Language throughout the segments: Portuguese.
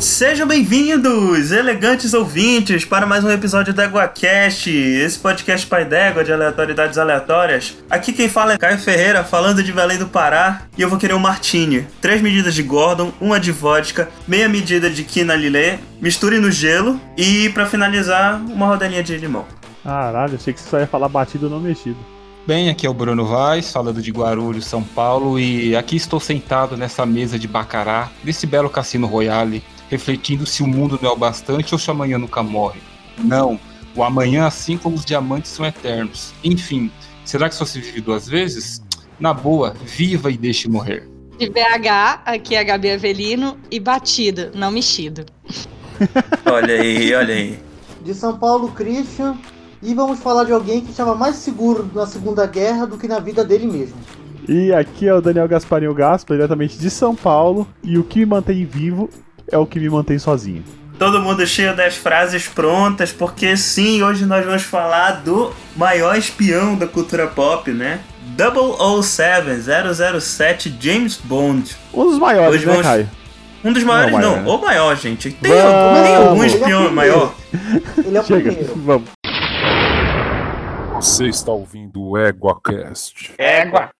Sejam bem-vindos, elegantes ouvintes, para mais um episódio do EguaCast, esse podcast pai d'égua de aleatoriedades aleatórias. Aqui quem fala é Caio Ferreira, falando de Belém do Pará, e eu vou querer um martini. Três medidas de Gordon, uma de vodka, meia medida de Quina Lillet, misture no gelo e, para finalizar, uma rodelinha de limão. Caralho, achei que você só ia falar batido não mexido. Bem, aqui é o Bruno Vaz, falando de Guarulhos, São Paulo, e aqui estou sentado nessa mesa de bacará desse belo cassino Royale, refletindo se o mundo não é o bastante ou se o amanhã nunca morre. Não, o amanhã, assim como os diamantes, são eternos. Enfim, será que só se vive duas vezes? Na boa, viva e deixe morrer. De BH, aqui é a Gabi Avelino e batido, não mexido. olha aí, olha aí. De São Paulo, Christian. E vamos falar de alguém que estava mais seguro na Segunda Guerra do que na vida dele mesmo. E aqui é o Daniel Gasparinho Gaspa, diretamente de São Paulo. E o que me mantém vivo é o que me mantém sozinho. Todo mundo cheio das frases prontas, porque sim, hoje nós vamos falar do maior espião da cultura pop, né? 007, 007 James Bond. Um dos maiores, hoje né, vamos... Caio? Um dos maiores, não, maior, não. Né? o maior, gente. Tem, algum, tem algum espião é maior? Ele é o Chega, primeiro. Vamos. Você está ouvindo o EguaCast. Égua!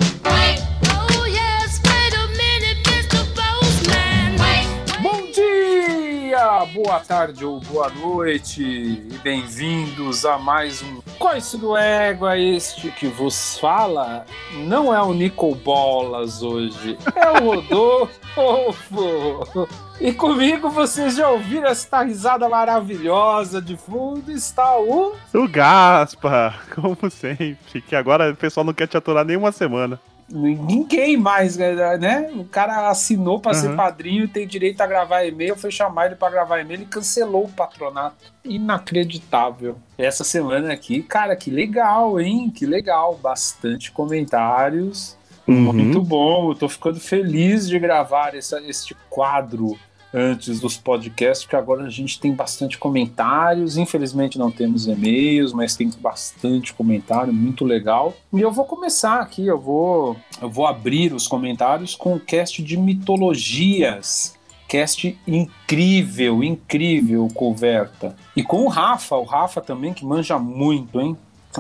Boa tarde ou boa noite e bem-vindos a mais um Coice do Égua. Este que vos fala não é o Nicol Bolas hoje, é o Rodolfo. E comigo vocês já ouviram essa risada maravilhosa de fundo? Está o. O Gaspa, como sempre, que agora o pessoal não quer te aturar nem uma semana ninguém mais, né? O cara assinou para uhum. ser padrinho, tem direito a gravar e-mail, foi chamar ele para gravar e-mail e cancelou o patronato. Inacreditável. Essa semana aqui, cara, que legal, hein? Que legal. Bastante comentários. Uhum. Muito bom. Eu tô ficando feliz de gravar essa, este quadro antes dos podcasts, porque agora a gente tem bastante comentários. Infelizmente não temos e-mails, mas tem bastante comentário, muito legal. E eu vou começar aqui, eu vou, eu vou abrir os comentários com o cast de mitologias. Cast incrível, incrível, Coverta. E com o Rafa, o Rafa também, que manja muito, hein?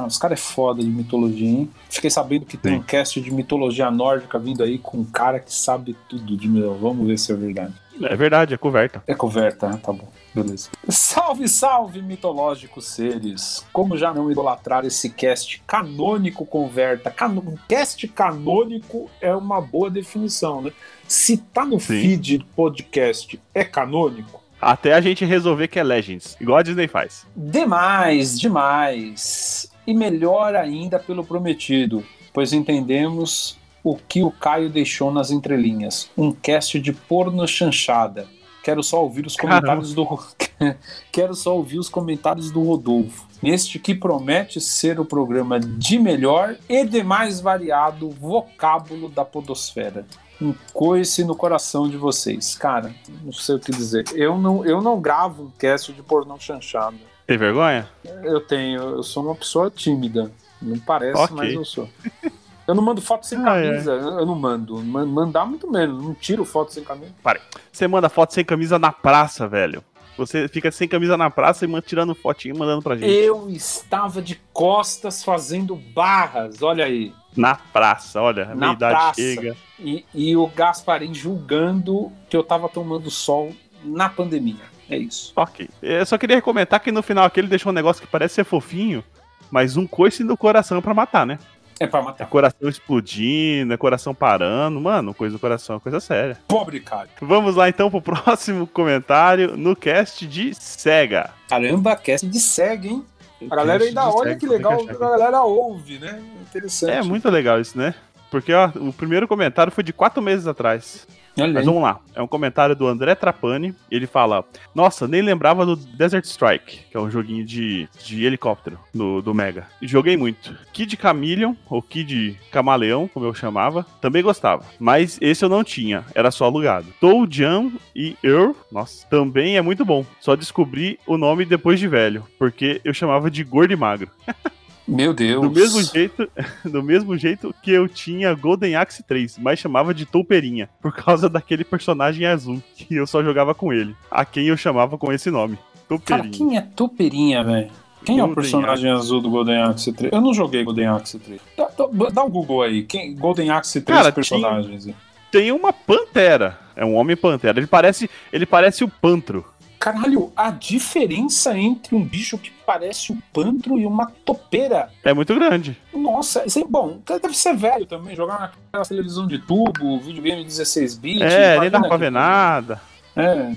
os caras é foda de mitologia, hein? Fiquei sabendo que tem Sim. um cast de mitologia nórdica vindo aí com um cara que sabe tudo de mitologia. Vamos ver se é verdade. É verdade, é coberta. É coberta, né? tá bom. Beleza. Salve, salve, mitológicos seres! Como já não idolatrar esse cast canônico converta? Can... Cast canônico é uma boa definição, né? Se tá no Sim. feed podcast, é canônico? Até a gente resolver que é Legends, igual a Disney faz. Demais, demais. E melhor ainda pelo prometido, pois entendemos o que o Caio deixou nas entrelinhas. Um cast de porno chanchada. Quero só ouvir os comentários Caramba. do. Quero só ouvir os comentários do Rodolfo. Neste que promete ser o programa de melhor e de mais variado vocábulo da Podosfera. Um coice no coração de vocês. Cara, não sei o que dizer. Eu não, eu não gravo um cast de pornô chanchada. Tem vergonha? Eu tenho. Eu sou uma pessoa tímida. Não parece, okay. mas eu sou. Eu não mando foto sem ah, camisa. É. Eu não mando. Mandar muito menos. Não tiro foto sem camisa. Pare. Você manda foto sem camisa na praça, velho. Você fica sem camisa na praça e tirando fotinho e mandando pra gente. Eu estava de costas fazendo barras, olha aí. Na praça, olha, a minha idade praça. chega. E, e o Gasparim julgando que eu tava tomando sol na pandemia. É isso. Ok. Eu só queria comentar que no final aqui ele deixou um negócio que parece ser fofinho, mas um coice no coração para matar, né? É pra matar. É coração explodindo, é coração parando. Mano, coisa do coração é coisa séria. Pobre cara. Vamos lá então pro próximo comentário no cast de SEGA. Caramba, cast de SEGA, hein? A galera ainda olha que legal, a galera ouve, né? Interessante. É muito legal isso, né? Porque ó, o primeiro comentário foi de quatro meses atrás. Olha Mas vamos lá. É um comentário do André Trapani. Ele fala: Nossa, nem lembrava do Desert Strike, que é um joguinho de, de helicóptero do, do Mega. Joguei muito. Kid Chameleon, ou Kid Camaleão, como eu chamava, também gostava. Mas esse eu não tinha, era só alugado. Toad Jam e Earl, nossa, também é muito bom. Só descobri o nome depois de velho, porque eu chamava de gordo e magro. Meu Deus. Do mesmo jeito, do mesmo jeito que eu tinha Golden Axe 3, mas chamava de Toupeirinha, por causa daquele personagem azul que eu só jogava com ele, a quem eu chamava com esse nome. Toupeirinha. Cara, quem é Toupeirinha, velho? Quem Golden é o personagem Axe. azul do Golden Axe 3? Eu não joguei Golden Axe 3. Dá, dá, um Google aí. Quem, Golden Axe 3 Cara, personagens. Tinha, tem uma pantera. É um homem pantera. Ele parece, ele parece o pantro. Caralho, a diferença entre um bicho que parece um pantro e uma topeira é muito grande. Nossa, é bom. Deve ser velho também, jogar naquela televisão de tubo, videogame 16 bits. É, nem dá pra ver nada. É,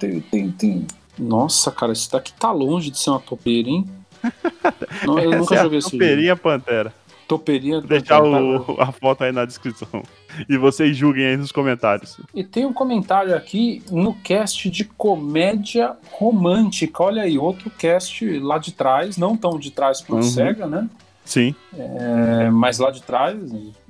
tem, tem, tem, Nossa, cara, isso daqui tá longe de ser uma topeira, hein? Não, eu nunca é joguei esse Topeirinha Pantera. Topeirinha Vou deixar o, a foto aí na descrição. E vocês julguem aí nos comentários. E tem um comentário aqui no cast de comédia romântica. Olha aí, outro cast lá de trás, não tão de trás pro uhum. Sega, né? Sim. É, mas lá de trás.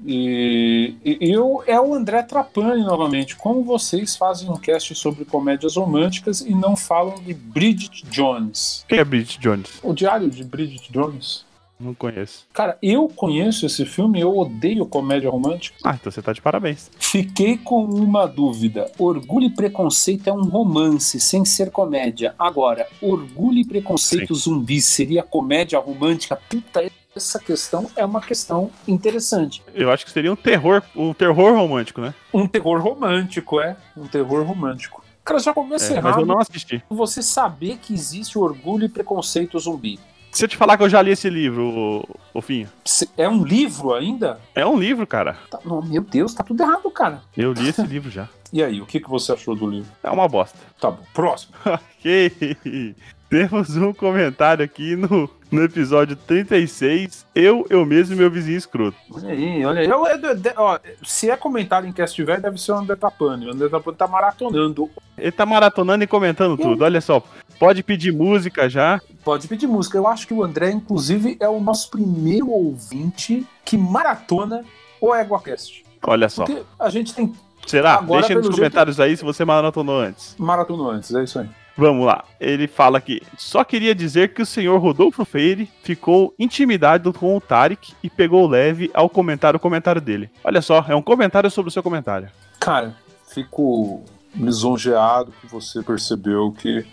E, e, eu, é o André Trapani novamente. Como vocês fazem um cast sobre comédias românticas e não falam de Bridget Jones? Quem é Bridget Jones? O diário de Bridget Jones. Não conheço. Cara, eu conheço esse filme, eu odeio comédia romântica. Ah, então você tá de parabéns. Fiquei com uma dúvida. Orgulho e Preconceito é um romance, sem ser comédia. Agora, Orgulho e Preconceito Sim. zumbi seria comédia romântica? Puta, essa questão é uma questão interessante. Eu acho que seria um terror, um terror romântico, né? Um terror romântico, é. Um terror romântico. Cara, já começa é, errado. Mas eu não assisti. Você saber que existe orgulho e preconceito zumbi. Se eu te falar que eu já li esse livro, Ofinho. É um livro ainda? É um livro, cara. Tá, oh, meu Deus, tá tudo errado, cara. Eu li esse livro já. E aí, o que, que você achou do livro? É uma bosta. Tá bom, próximo. ok. Temos um comentário aqui no, no episódio 36. Eu, eu mesmo e meu vizinho escroto. Olha aí, olha aí. Eu, eu, eu, ó, se é comentário em cast velho, deve ser o André Tapani. O André Tapani tá maratonando. Ele tá maratonando e comentando tudo. Olha só. Pode pedir música já. Pode pedir música. Eu acho que o André, inclusive, é o nosso primeiro ouvinte que maratona o EguaCast. Olha só. Porque a gente tem. Será? Agora, Deixa nos comentários jeito... aí se você maratonou antes. Maratonou antes, é isso aí. Vamos lá. Ele fala que só queria dizer que o senhor Rodolfo Freire ficou intimidado com o Tarek e pegou leve ao comentar o comentário dele. Olha só, é um comentário sobre o seu comentário. Cara, fico lisonjeado que você percebeu que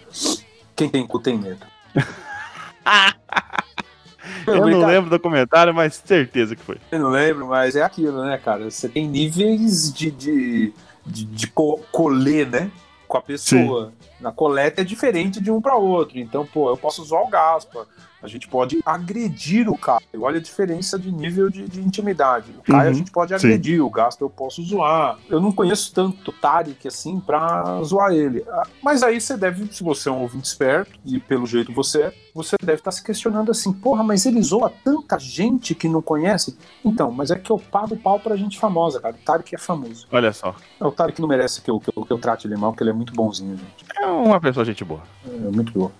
quem tem cu tem medo. Eu não lembro do comentário, mas certeza que foi. Eu não lembro, mas é aquilo, né, cara? Você tem níveis de, de, de, de co colher, né? Com a pessoa. Sim. Na coleta é diferente de um para outro. Então, pô, eu posso usar o Gaspa. A gente pode agredir o Caio. Olha a diferença de nível de, de intimidade. O Caio uhum, a gente pode agredir, sim. o Gaspa eu posso zoar. Eu não conheço tanto Tarek assim pra zoar ele. Ah, mas aí você deve, se você é um ouvinte esperto, e pelo jeito você é, você deve estar tá se questionando assim, porra, mas ele zoa tanta gente que não conhece? Então, mas é que eu pago pau pra gente famosa, cara. O Tarek é famoso. Olha só. É o Tarek não merece que eu, que eu, que eu trate ele mal, porque ele é muito bonzinho, gente. É uma pessoa gente boa. É muito boa.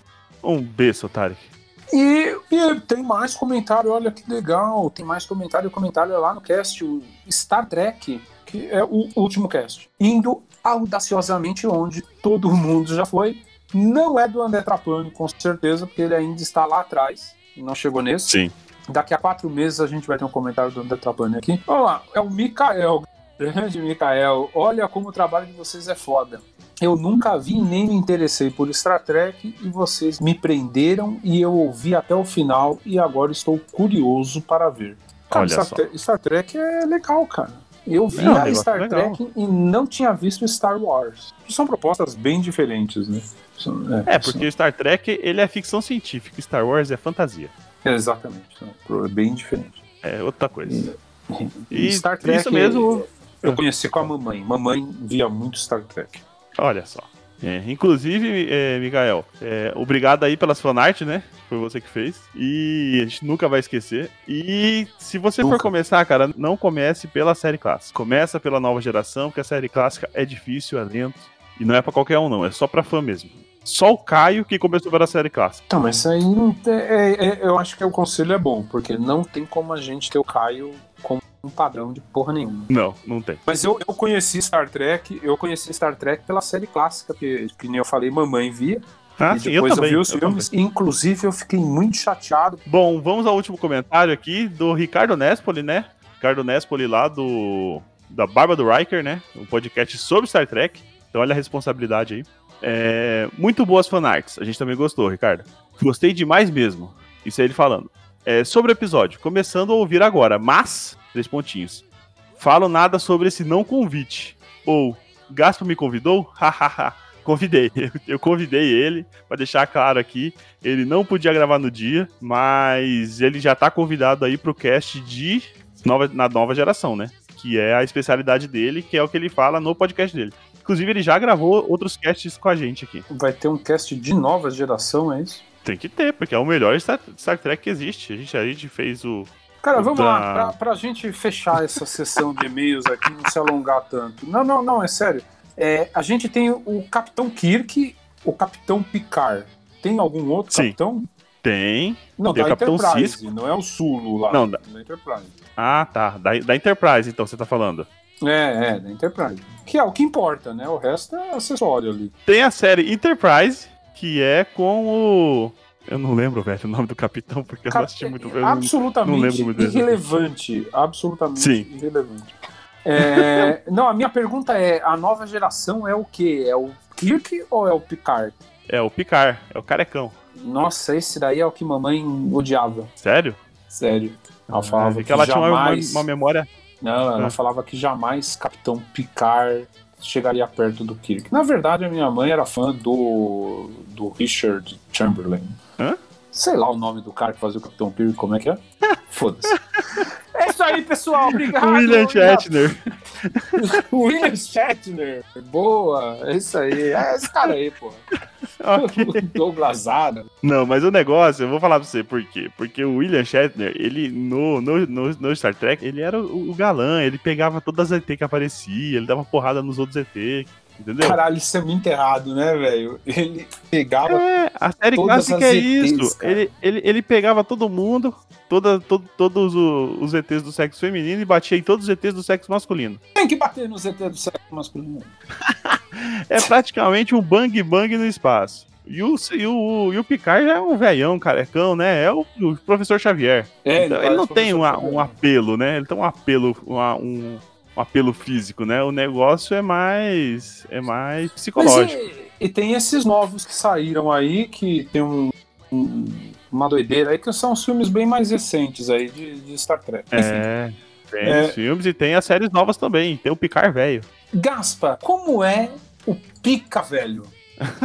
Um beijo, Tarek. E, e, tem mais comentário, olha que legal. Tem mais comentário, comentário lá no cast, o Star Trek, que é o último cast. Indo audaciosamente onde todo mundo já foi. Não é do André Trapani, com certeza, porque ele ainda está lá atrás. Não chegou nesse. Sim. Daqui a quatro meses a gente vai ter um comentário do André Trapani aqui. Vamos lá, é o Mikael. Grande Mikael, olha como o trabalho de vocês é foda. Eu nunca vi nem me interessei por Star Trek e vocês me prenderam e eu ouvi até o final e agora estou curioso para ver. Cara, Star, Star, Trek é legal, cara. Eu vi a Star. Trek e não tinha visto Star Wars. São propostas bem diferentes, né? É, é porque são... Star Trek ele é ficção científica, Star Wars é fantasia. É, exatamente, é bem diferente. É outra coisa. E, e Star Trek, isso mesmo. Eu conheci com a mamãe. Mamãe via muito Star Trek. Olha só. É, inclusive, é, Mikael, é, obrigado aí pelas fanart, né? Foi você que fez. E a gente nunca vai esquecer. E se você nunca. for começar, cara, não comece pela série clássica. Começa pela nova geração, porque a série clássica é difícil, é lento. E não é para qualquer um, não. É só pra fã mesmo. Só o Caio que começou pela série clássica. Então, mas isso aí é, é, eu acho que o conselho é bom, porque não tem como a gente ter o Caio como um padrão de porra nenhuma. Não, não tem. Mas eu, eu conheci Star Trek, eu conheci Star Trek pela série clássica, que, que nem eu falei, mamãe via. Ah, e sim, depois eu, também, eu vi os eu filmes. Também. Inclusive, eu fiquei muito chateado. Bom, vamos ao último comentário aqui do Ricardo Nespoli, né? Ricardo Nespoli lá do da Barba do Riker, né? Um podcast sobre Star Trek. Então olha a responsabilidade aí. É, muito boas fanarts. A gente também gostou, Ricardo. Gostei demais mesmo. Isso aí ele falando. É, sobre o episódio, começando a ouvir agora, mas, três pontinhos. Falo nada sobre esse não convite. Ou, Gaspo me convidou? Hahaha. convidei. Eu convidei ele, para deixar claro aqui. Ele não podia gravar no dia, mas ele já tá convidado aí pro cast de nova, na nova geração, né? Que é a especialidade dele, que é o que ele fala no podcast dele. Inclusive, ele já gravou outros casts com a gente aqui. Vai ter um cast de nova geração, é isso? Tem que ter, porque é o melhor Star, Star Trek que existe. A gente, a gente fez o. Cara, vamos da... lá, pra, pra gente fechar essa sessão de e-mails aqui, não se alongar tanto. Não, não, não, é sério. É, a gente tem o Capitão Kirk, o Capitão Picard. Tem algum outro Sim. capitão? Tem. Não, tem da o Capitão Enterprise, Cisco. não é o Sulo lá. Não, da, da Enterprise. Ah, tá. Da, da Enterprise, então, você tá falando. É, é, da Enterprise. Que é o que importa, né? O resto é acessório ali. Tem a série Enterprise, que é com o. Eu não lembro, velho, o nome do capitão, porque Cap... eu não assisti muito. Eu absolutamente não, lembro muito irrelevante. Absolutamente Sim. irrelevante. É... não, a minha pergunta é: a nova geração é o quê? É o Kirk ou é o Picard? É o Picard, é o carecão. Nossa, esse daí é o que mamãe odiava. Sério? Sério. Ela falava é, que, que ela jamais... tinha uma, uma memória não, ela ah. falava que jamais Capitão Picard chegaria perto do Kirk. Na verdade, a minha mãe era fã do, do Richard Chamberlain. Hã? Sei lá o nome do cara que fazia o Capitão Kirk, como é que é? Foda-se. É isso aí, pessoal. Obrigado. William Shatner. William Shatner. Boa. É isso aí. É esse cara aí, pô. Okay. Douglas Adams. Não, mas o negócio, eu vou falar pra você por quê. Porque o William Shatner, ele no, no, no, no Star Trek, ele era o, o, galã, ele pegava todas as ET que aparecia, ele dava porrada nos outros ET. Entendeu? Caralho, isso é muito errado, né, velho? Ele pegava. É, a série clássica é isso. Ele, ele, ele pegava todo mundo, toda, todo, todos os ETs do sexo feminino e batia em todos os ETs do sexo masculino. Tem que bater nos ETs do sexo masculino. é praticamente um bang bang no espaço. E o, e o, e o Picard já é um velhão, carecão, né? É o, o professor Xavier. É, então, ele, ele não tem uma, um apelo, né? Ele tem um apelo, uma, um, um apelo físico, né? O negócio é mais é mais psicológico. E, e, tem esses novos que saíram aí que tem um, um, uma doideira aí que são os filmes bem mais recentes aí de, de Star Trek. É, tem é... os filmes e tem as séries novas também. Tem o Picar velho. Gaspa, como é o Pica velho?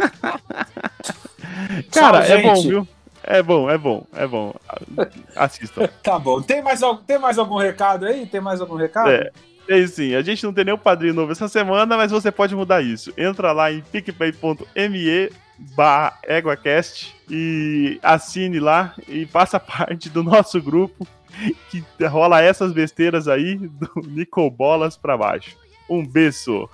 Cara, Tchau, é bom, viu? É bom, é bom, é bom. Assistam. tá bom. Tem mais, tem mais algum recado aí? Tem mais algum recado? É. É sim, a gente não tem nenhum padrinho novo essa semana, mas você pode mudar isso. Entra lá em picpay.me barra EguaCast e assine lá e faça parte do nosso grupo que rola essas besteiras aí do Nicobolas pra baixo. Um beijo!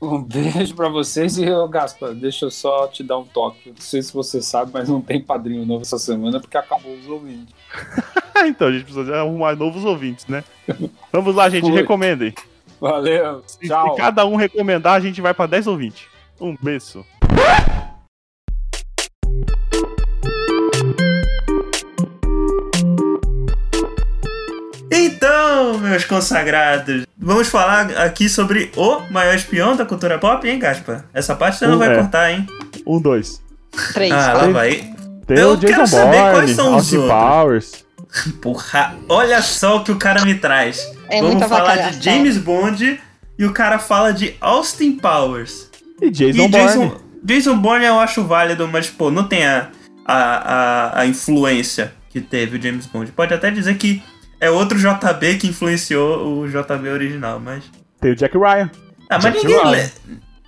Um beijo para vocês e, ô Gaspa, deixa eu só te dar um toque. Não sei se você sabe, mas não tem padrinho novo essa semana porque acabou os ouvintes. então, a gente precisa arrumar novos ouvintes, né? Vamos lá, gente, Foi. recomendem. Valeu, se, tchau. Se cada um recomendar, a gente vai para 10 ouvintes. Um beijo. Então, meus consagrados, vamos falar aqui sobre o maior espião da cultura pop, hein, Gaspa? Essa parte você não vai é. cortar, hein? Um, dois. Três. Ah, lá vai. Tem Eu quero Jason saber Bourne, quais são os outros. Powers. Porra, olha só o que o cara me traz. É Vamos falar de James Bond e o cara fala de Austin Powers. E Jason, e Jason Bourne. Jason Bourne eu acho válido, mas, pô, não tem a, a, a, a influência que teve o James Bond. Pode até dizer que é outro JB que influenciou o JB original, mas. Tem o Jack Ryan. Ah, mas ninguém. Ryan.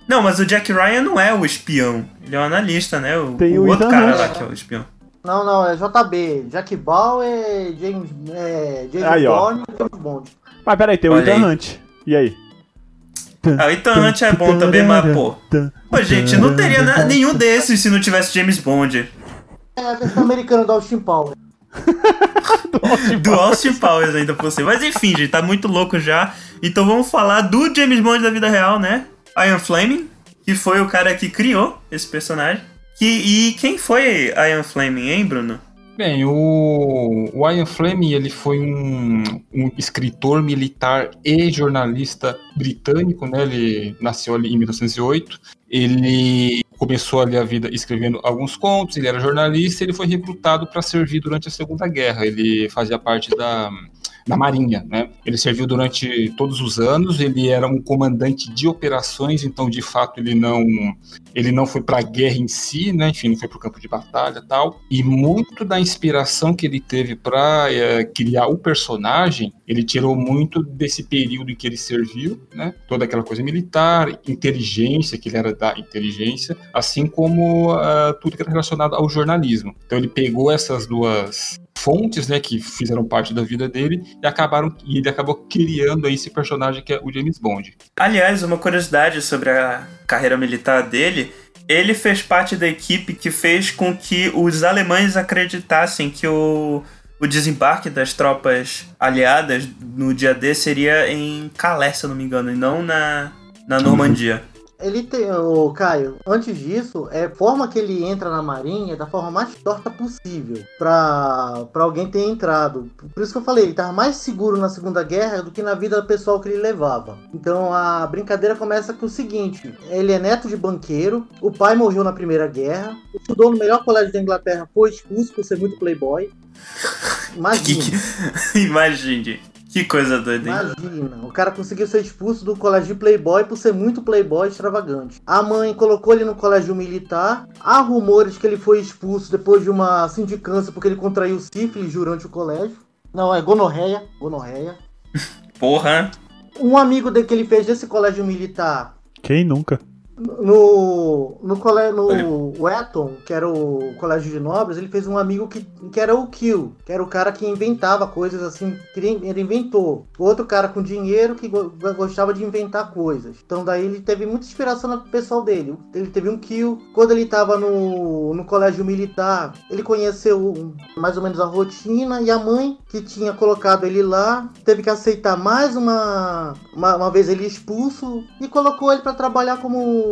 Não, mas o Jack Ryan não é o espião. Ele é o analista, né? O, Tem o, o outro cara lá que é o espião. Não, não, é JB. Jack Bauer, James, é, James aí, Bond e James Bond. Mas peraí, tem o Olha Ethan Hunt. E aí? Ah, o Ethan Hunt é bom também, mas pô. Pô, gente, não teria nenhum desses se não tivesse James Bond. É a versão americana do Austin Powers. do Austin Powers ainda por você. Mas enfim, gente, tá muito louco já. Então vamos falar do James Bond da vida real, né? Ian Fleming, que foi o cara que criou esse personagem. E, e quem foi Ian Fleming, hein, Bruno? Bem, o, o Ian Fleming ele foi um, um, escritor militar e jornalista britânico, né? Ele nasceu ali em 1908. Ele começou ali a vida escrevendo alguns contos, ele era jornalista, ele foi recrutado para servir durante a Segunda Guerra. Ele fazia parte da na Marinha, né? Ele serviu durante todos os anos, ele era um comandante de operações, então de fato ele não ele não foi para a guerra em si, né? Enfim, não foi para o campo de batalha, tal. E muito da inspiração que ele teve para é, criar o personagem, ele tirou muito desse período em que ele serviu, né? Toda aquela coisa militar, inteligência, que ele era da inteligência, assim como uh, tudo que era relacionado ao jornalismo. Então ele pegou essas duas fontes, né, que fizeram parte da vida dele e acabaram e ele acabou criando aí esse personagem que é o James Bond. Aliás, uma curiosidade sobre a carreira militar dele, ele fez parte da equipe que fez com que os alemães acreditassem que o, o desembarque das tropas aliadas no dia D seria em Calais, se não me engano, e não na, na Normandia. Ele tem, o Caio, antes disso, é forma que ele entra na marinha é da forma mais torta possível para alguém ter entrado. Por isso que eu falei, ele estava mais seguro na Segunda Guerra do que na vida pessoal que ele levava. Então a brincadeira começa com o seguinte: ele é neto de banqueiro, o pai morreu na Primeira Guerra, estudou no melhor colégio da Inglaterra, foi expulso por ser muito playboy. Imagine. Imagine. Que coisa doida, hein? Imagina, o cara conseguiu ser expulso do colégio Playboy por ser muito Playboy extravagante. A mãe colocou ele no colégio militar. Há rumores que ele foi expulso depois de uma sindicância porque ele contraiu sífilis durante o colégio. Não, é gonorreia. Gonorreia. Porra. Um amigo dele que ele fez desse colégio militar. Quem nunca? No, no, colégio, no Eton, que era o colégio de nobres, ele fez um amigo que, que era o Kill, que era o cara que inventava coisas assim, que ele inventou. Outro cara com dinheiro que gostava de inventar coisas. Então daí ele teve muita inspiração no pessoal dele. Ele teve um Kill. Quando ele estava no, no colégio militar, ele conheceu mais ou menos a rotina e a mãe que tinha colocado ele lá teve que aceitar mais uma, uma, uma vez ele expulso e colocou ele para trabalhar como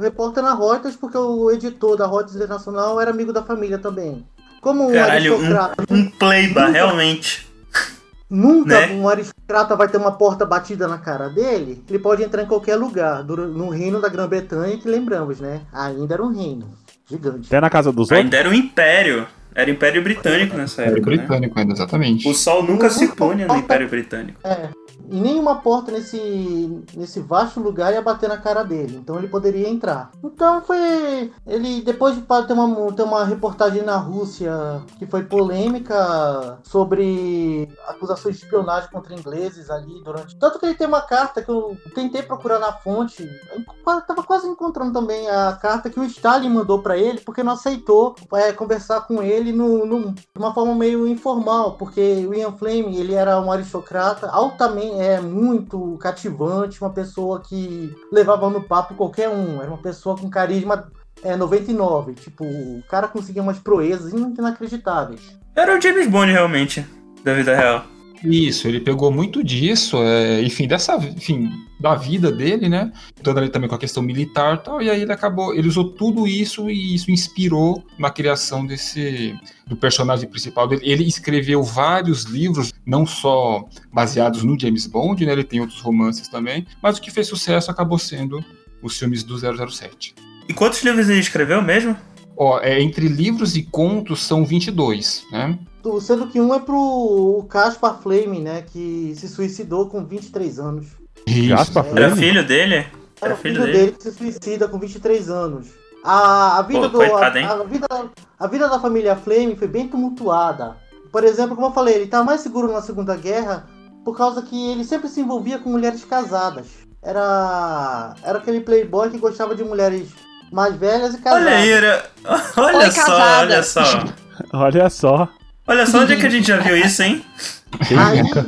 repórter na Reuters, porque o editor da Reuters Internacional era amigo da família também. Como um Caralho, aristocrata. Um, um playba, nunca, realmente. Nunca né? um aristocrata vai ter uma porta batida na cara dele. Ele pode entrar em qualquer lugar. No reino da Grã-Bretanha, que lembramos, né? Ainda era um reino. Gigante. Até na casa dos outros? Ainda era um império. Era Império Britânico nessa época. Império Britânico, né? ainda, exatamente. O sol nunca se põe no Império Britânico. É e nenhuma porta nesse, nesse vasto lugar ia bater na cara dele. Então ele poderia entrar. Então foi. Ele, depois de ter uma, ter uma reportagem na Rússia que foi polêmica sobre acusações de espionagem contra ingleses ali durante. Tanto que ele tem uma carta que eu tentei procurar na fonte. Eu tava quase encontrando também a carta que o Stalin mandou para ele, porque não aceitou é, conversar com ele no, no, de uma forma meio informal, porque Ian Fleming ele era um aristocrata altamente é muito cativante, uma pessoa que levava no papo qualquer um, era uma pessoa com carisma é, 99. Tipo, o cara conseguia umas proezas inacreditáveis. Era o James Bond, realmente, da vida real. Isso, ele pegou muito disso, é, enfim, dessa, enfim, da vida dele, né? Toda ali também com a questão militar e tal, e aí ele acabou, ele usou tudo isso e isso inspirou na criação desse do personagem principal dele. Ele escreveu vários livros, não só baseados no James Bond, né? Ele tem outros romances também, mas o que fez sucesso acabou sendo os filmes do 007. E quantos livros ele escreveu mesmo? Ó, é, entre livros e contos são 22, né? Sendo que um é pro Caspar Flame, né? Que se suicidou com 23 anos. Caspar Flame? Era filho dele? Era, Era filho, filho dele. dele que se suicida com 23 anos. A, a vida Pô, do. Coitado, a, a, vida, a vida da família Flame foi bem tumultuada. Por exemplo, como eu falei, ele estava mais seguro na Segunda Guerra por causa que ele sempre se envolvia com mulheres casadas. Era, era aquele playboy que gostava de mulheres mais velhas e casadas. Olha aí, era... olha Oi, só, casada. olha só. olha só. Olha só onde é que a gente já viu isso, hein? Aí,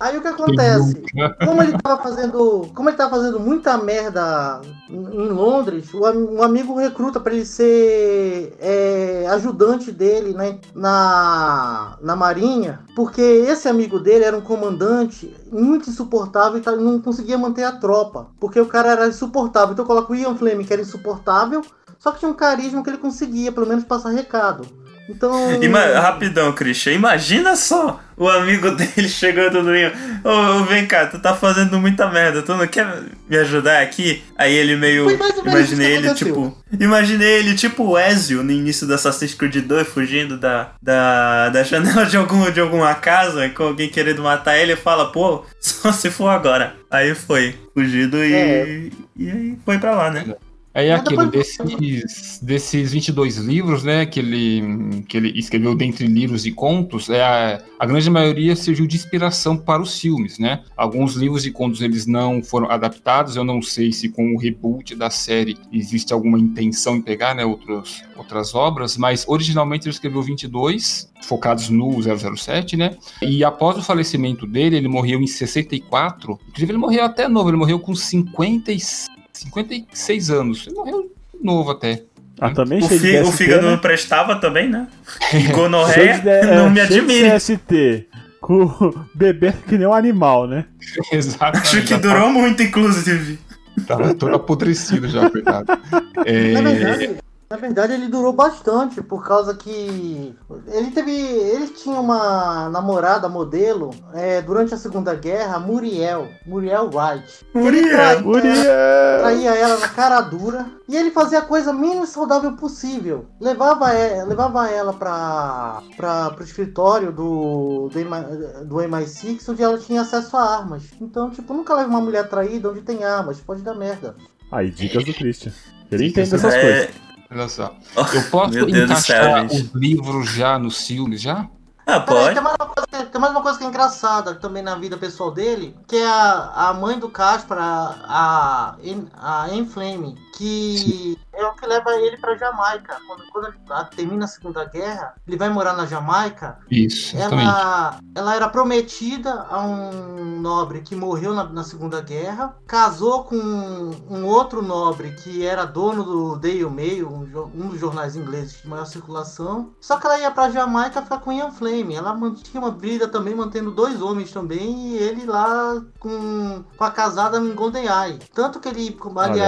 aí o que acontece? Como ele tava fazendo. Como ele tava fazendo muita merda em Londres, um amigo recruta para ele ser é, ajudante dele na, na, na marinha, porque esse amigo dele era um comandante muito insuportável e não conseguia manter a tropa, porque o cara era insuportável. Então coloca o Ian Fleming, que era insuportável, Só que tinha um carisma que ele conseguia, pelo menos, passar recado. Então. Ima rapidão, Christian. Imagina só o amigo dele chegando no meio. Ô, oh, vem cá, tu tá fazendo muita merda, tu não quer me ajudar aqui? Aí ele meio. Imaginei ele, tipo. Imaginei ele, tipo o Ezio no início do Assassin's Creed 2, fugindo da, da, da janela de, algum, de alguma casa, com alguém querendo matar ele, e fala, pô, só se for agora. Aí foi, fugido e. É. E aí foi pra lá, né? Aí é aquilo, desses, desses 22 livros, né, que ele, que ele escreveu dentre livros e contos, é a, a grande maioria serviu de inspiração para os filmes, né? Alguns livros e contos eles não foram adaptados, eu não sei se com o reboot da série existe alguma intenção em pegar, né, outros, outras obras, mas originalmente ele escreveu 22, focados no 007, né? E após o falecimento dele, ele morreu em 64, inclusive ele morreu até novo, ele morreu com 56 56 anos. Ele morreu novo até. Ah, também o, fi, o fígado né? não prestava também, né? Gonorreia, não me admira. CST, com bebê que nem um animal, né? Exato. Acho que durou muito, inclusive. Tava todo apodrecido já, coitado. É... Na verdade, na verdade, ele durou bastante, por causa que ele teve. Ele tinha uma namorada modelo é, durante a Segunda Guerra, Muriel. Muriel White. Muriel! Traía, Muriel! Traía ela na cara dura. E ele fazia a coisa menos saudável possível. Levava, levava ela para pra, pro escritório do, do, MI, do MI6, onde ela tinha acesso a armas. Então, tipo, nunca leva uma mulher traída onde tem armas, pode dar merda. Aí, dicas do Christian. Ele entende essas é... coisas. Olha só. Eu posso encaixar os livros já nos filmes, já? Ah, pode. tem, mais uma coisa, tem mais uma coisa que é engraçada também na vida pessoal dele, que é a, a mãe do Caspar, a, a, a Enflame, que Sim é o que leva ele para Jamaica. Quando, quando ele termina a Segunda Guerra, ele vai morar na Jamaica. Isso. Ela, ela era prometida a um nobre que morreu na, na, Segunda Guerra, casou com um outro nobre que era dono do Daily Mail, um, um dos jornais ingleses de maior circulação. Só que ela ia para Jamaica ficar com Ian Flame. Ela mantinha uma vida também mantendo dois homens também e ele lá com, com a casada em Golden Eye. Tanto que ele, ele,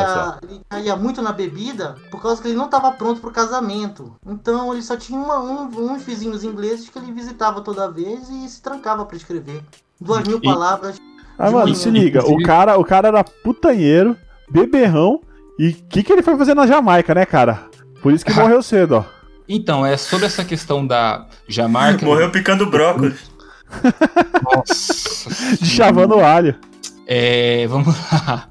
ele caía muito na bebida por causa que ele não estava pronto para o casamento. Então ele só tinha uma, um, uns vizinhos ingleses que ele visitava toda vez e se trancava para escrever. Duas mil e... palavras. Ah, mano, se liga, o cara, o cara era putanheiro, beberrão, e o que, que ele foi fazer na Jamaica, né, cara? Por isso que morreu cedo, ó. Então, é sobre essa questão da Jamaica. Morreu picando brócolis. Nossa. De chavando alho. É, vamos lá.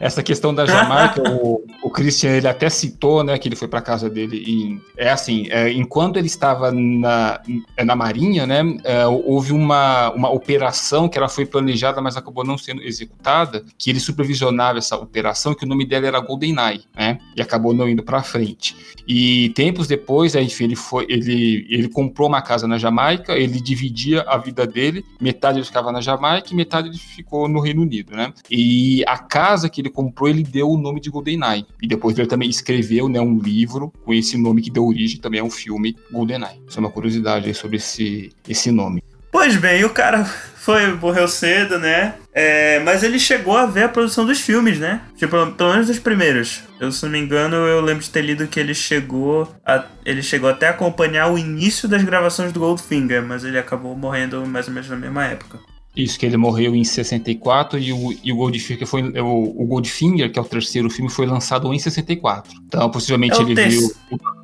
Essa questão da Jamaica, o, o Christian ele até citou, né, que ele foi para casa dele em, é assim, é, enquanto ele estava na, na Marinha, né, é, houve uma, uma operação que ela foi planejada, mas acabou não sendo executada, que ele supervisionava essa operação, que o nome dela era GoldenEye, né, e acabou não indo para frente. E tempos depois, enfim, ele foi, ele, ele comprou uma casa na Jamaica, ele dividia a vida dele, metade ele ficava na Jamaica e metade ele ficou no Reino Unido, né, e a casa casa que ele comprou, ele deu o nome de GoldenEye. E depois ele também escreveu né, um livro com esse nome que deu origem também a um filme, GoldenEye. Isso é uma curiosidade sobre esse, esse nome. Pois bem, o cara foi, morreu cedo, né? É, mas ele chegou a ver a produção dos filmes, né? Tipo, pelo menos dos primeiros. Eu, se não me engano, eu lembro de ter lido que ele chegou a, ele chegou até a acompanhar o início das gravações do Goldfinger, mas ele acabou morrendo mais ou menos na mesma época. Isso, que ele morreu em 64 e o, e o Goldfinger foi. O, o Goldfinger, que é o terceiro filme, foi lançado em 64. Então, possivelmente é ele viu.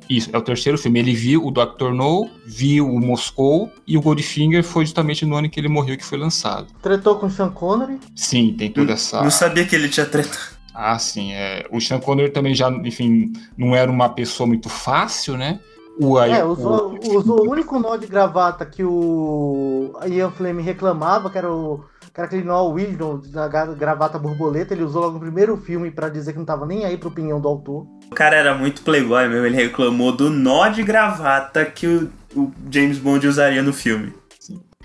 Isso, é o terceiro filme. Ele viu o Dr. No, viu o Moscou e o Goldfinger foi justamente no ano que ele morreu que foi lançado. Tretou com o Sean Connery? Sim, tem toda essa. Não sabia que ele tinha tretado. Ah, sim. É. O Sean Connery também já, enfim, não era uma pessoa muito fácil, né? O, é, usou, o... usou o único nó de gravata que o Ian Fleming reclamava, que era o que era aquele nó Wisdom da gravata borboleta, ele usou logo no primeiro filme para dizer que não tava nem aí pra opinião do autor. O cara era muito playboy mesmo, ele reclamou do nó de gravata que o, o James Bond usaria no filme.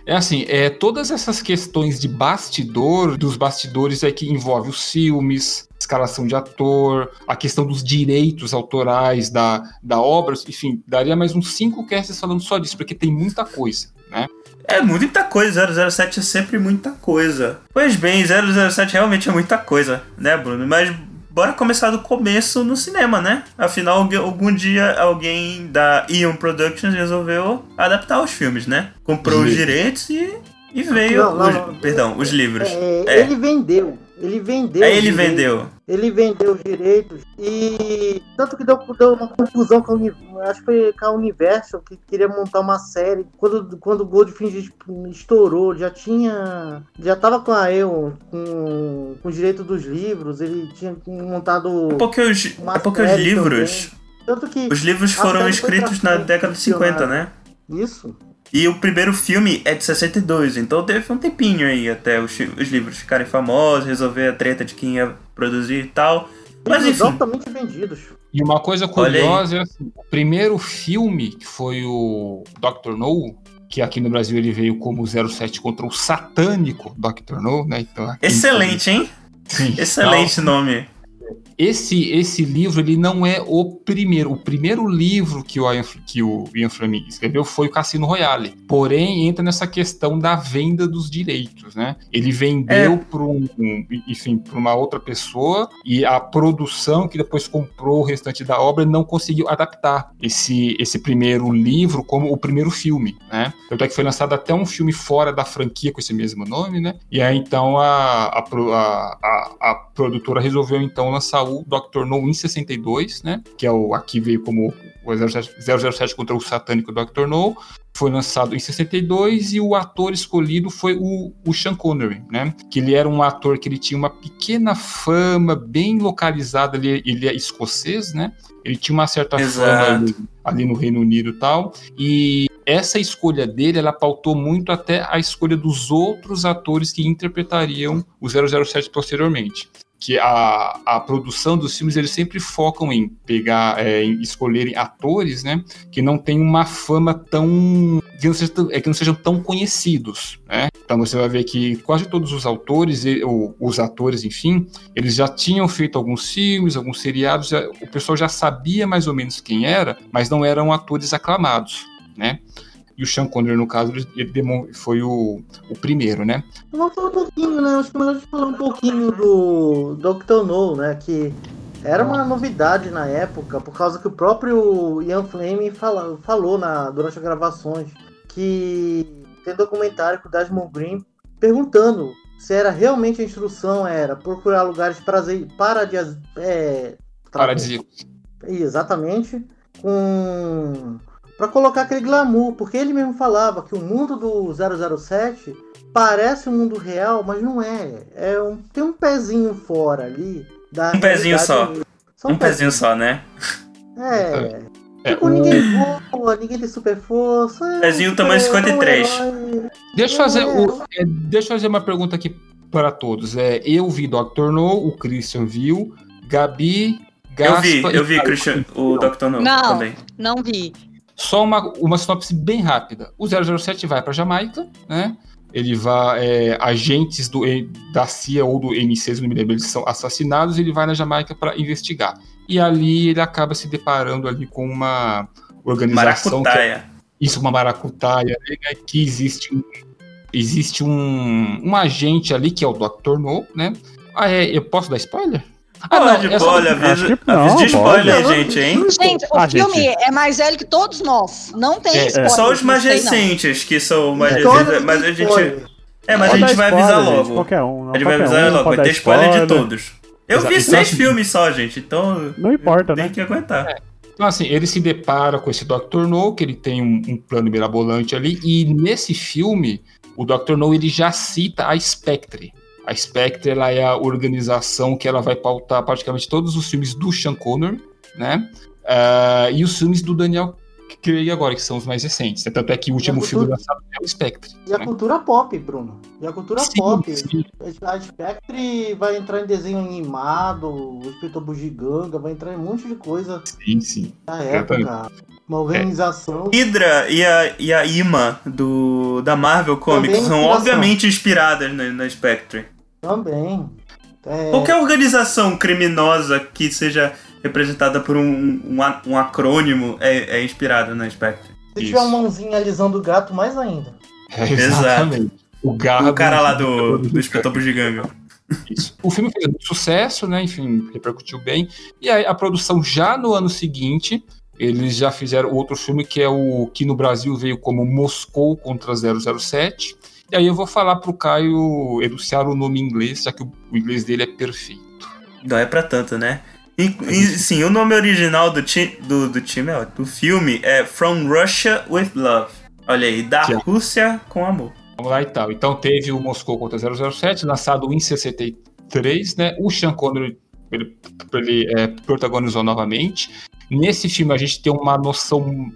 É assim, é, todas essas questões de bastidor, dos bastidores é que envolve os filmes, escalação de ator, a questão dos direitos autorais da, da obra, enfim, daria mais uns cinco casts falando só disso, porque tem muita coisa, né? É muita coisa, 007 é sempre muita coisa. Pois bem, 007 realmente é muita coisa, né, Bruno? Mas bora começar do começo no cinema, né? Afinal, algum dia alguém da Ion Productions resolveu adaptar os filmes, né? Comprou os direitos e, e veio. Não, não, os, não, perdão, os livros. É, é. Ele vendeu. Ele vendeu. Aí ele vendeu. Ele vendeu os direitos e tanto que deu, deu uma confusão com a, acho que foi com a Universal que queria montar uma série. Quando, quando o Goldfinch estourou, já tinha. Já tava com a eu com, com o direito dos livros, ele tinha montado. É porque os, é porque os livros. Tanto que os livros foram escritos na década de 50, né? Isso. E o primeiro filme é de 62, então teve um tempinho aí até os, os livros ficarem famosos, resolver a treta de quem ia produzir e tal. Mas enfim. Altamente vendidos. E uma coisa curiosa é assim, o primeiro filme, que foi o Dr. No, que aqui no Brasil ele veio como 07 contra o satânico Dr. No, né? Então, Excelente, hein? Sim. Excelente então, nome esse esse livro ele não é o primeiro. O primeiro livro que o que o Ian Fleming escreveu foi o Cassino Royale. Porém, entra nessa questão da venda dos direitos, né? Ele vendeu é. para um, um, enfim, para uma outra pessoa e a produção que depois comprou o restante da obra não conseguiu adaptar esse esse primeiro livro como o primeiro filme, né? Tanto é que foi lançado até um filme fora da franquia com esse mesmo nome, né? E aí então a, a, a, a produtora resolveu então lançar o Dr. No em 62, né? Que é o aqui veio como o 007, 007 contra o satânico Dr. No. Foi lançado em 62 e o ator escolhido foi o, o Sean Connery, né? Que ele era um ator que ele tinha uma pequena fama bem localizada, ele, ele é escocês, né? Ele tinha uma certa Exato. fama ali, ali no Reino Unido e tal. E essa escolha dele, ela pautou muito até a escolha dos outros atores que interpretariam o 007 posteriormente que a, a produção dos filmes eles sempre focam em pegar, é, em escolherem atores, né, que não tem uma fama tão que não, sejam, é, que não sejam tão conhecidos, né? Então você vai ver que quase todos os autores, ou os atores, enfim, eles já tinham feito alguns filmes, alguns seriados, já, o pessoal já sabia mais ou menos quem era, mas não eram atores aclamados, né? E o Sean Connery, no caso, ele foi o, o primeiro, né? Vamos falar um pouquinho, né? Acho que é melhor a gente falar um pouquinho do Dr. No, né? Que era uma novidade na época, por causa que o próprio Ian Fleming fala, falou na, durante as gravações que tem documentário com o Desmond Green perguntando se era realmente a instrução era procurar lugares prazer, paradis, é, paradisíacos. Exatamente. Com para colocar aquele glamour, porque ele mesmo falava que o mundo do 007 parece um mundo real, mas não é. É um, tem um pezinho fora ali da Um pezinho só. só. Um, um pezinho, pezinho só, né? É. é tipo, ninguém voa, ninguém tem super força. É pezinho tamanho 53. deixa, eu fazer, é. o, é, deixa eu fazer uma pergunta aqui para todos. É, eu vi Dr. No, o Christian viu, Gabi, Gaspa Eu vi, eu vi, Christian, o Dr. No não, também. Não vi. Só uma, uma sinopse bem rápida. O 007 vai para Jamaica, né? Ele vai. É, agentes do, da CIA ou do M6, não me lembro, eles são assassinados, ele vai na Jamaica para investigar. E ali ele acaba se deparando ali com uma organização. Maracutaia. É, isso, uma maracutaia, né, que existe um, existe um, um agente ali que é o Dr. No, né? Ah, é, eu posso dar spoiler? Ah, não, de spoiler, avisa, avisa de spoiler, pode. gente, hein? Gente, o ah, filme gente. é mais velho que todos nós. Não tem é, spoiler. Só os mais recentes não. que são mais recentes, mas a gente. É, mas a gente vai avisar logo. Qualquer um. a gente vai avisar um, logo, vai ter spoiler, spoiler de todos. Eu Exato. vi seis filmes só, gente, então. Não importa, né? Tem que aguentar. É. Então, assim, ele se depara com esse Dr. No, que ele tem um, um, plano mirabolante ali, e nesse filme, o Dr. No ele já cita a Spectre. A Spectre ela é a organização que ela vai pautar praticamente todos os filmes do Sean Connery, né? Uh, e os filmes do Daniel Craig agora, que são os mais recentes. Tanto é que o último cultura... filme lançado é o Spectre. E né? a cultura pop, Bruno. E a cultura sim, pop. Sim. A Spectre vai entrar em desenho animado, o Espetor Bugiganga, vai entrar em um monte de coisa. Sim, sim. Na época. Uma organização. É. Hydra e a, e a Ima do, da Marvel Comics são obviamente inspiradas na, na Spectre. Também. É... Qualquer organização criminosa que seja representada por um, um, um acrônimo é, é inspirada na Spectre. Se Isso. tiver uma mãozinha alisando o gato, mais ainda. É, exatamente. O, o cara lá do, do Espetor Bugiganga. Isso. O filme fez muito sucesso, né? Enfim, repercutiu bem. E aí a produção já no ano seguinte, eles já fizeram outro filme que é o que no Brasil veio como Moscou contra 007. E aí eu vou falar pro Caio enunciar o nome em inglês, já que o inglês dele é perfeito. Não é pra tanto, né? E, e, sim, o nome original do, ti, do, do time, ó, do filme é From Russia with Love. Olha aí, da Rússia com amor. Vamos lá e tal. Então teve o Moscou contra 007, lançado em 63, né? O Sean Connery ele, ele é, protagonizou novamente. Nesse filme a gente tem uma noção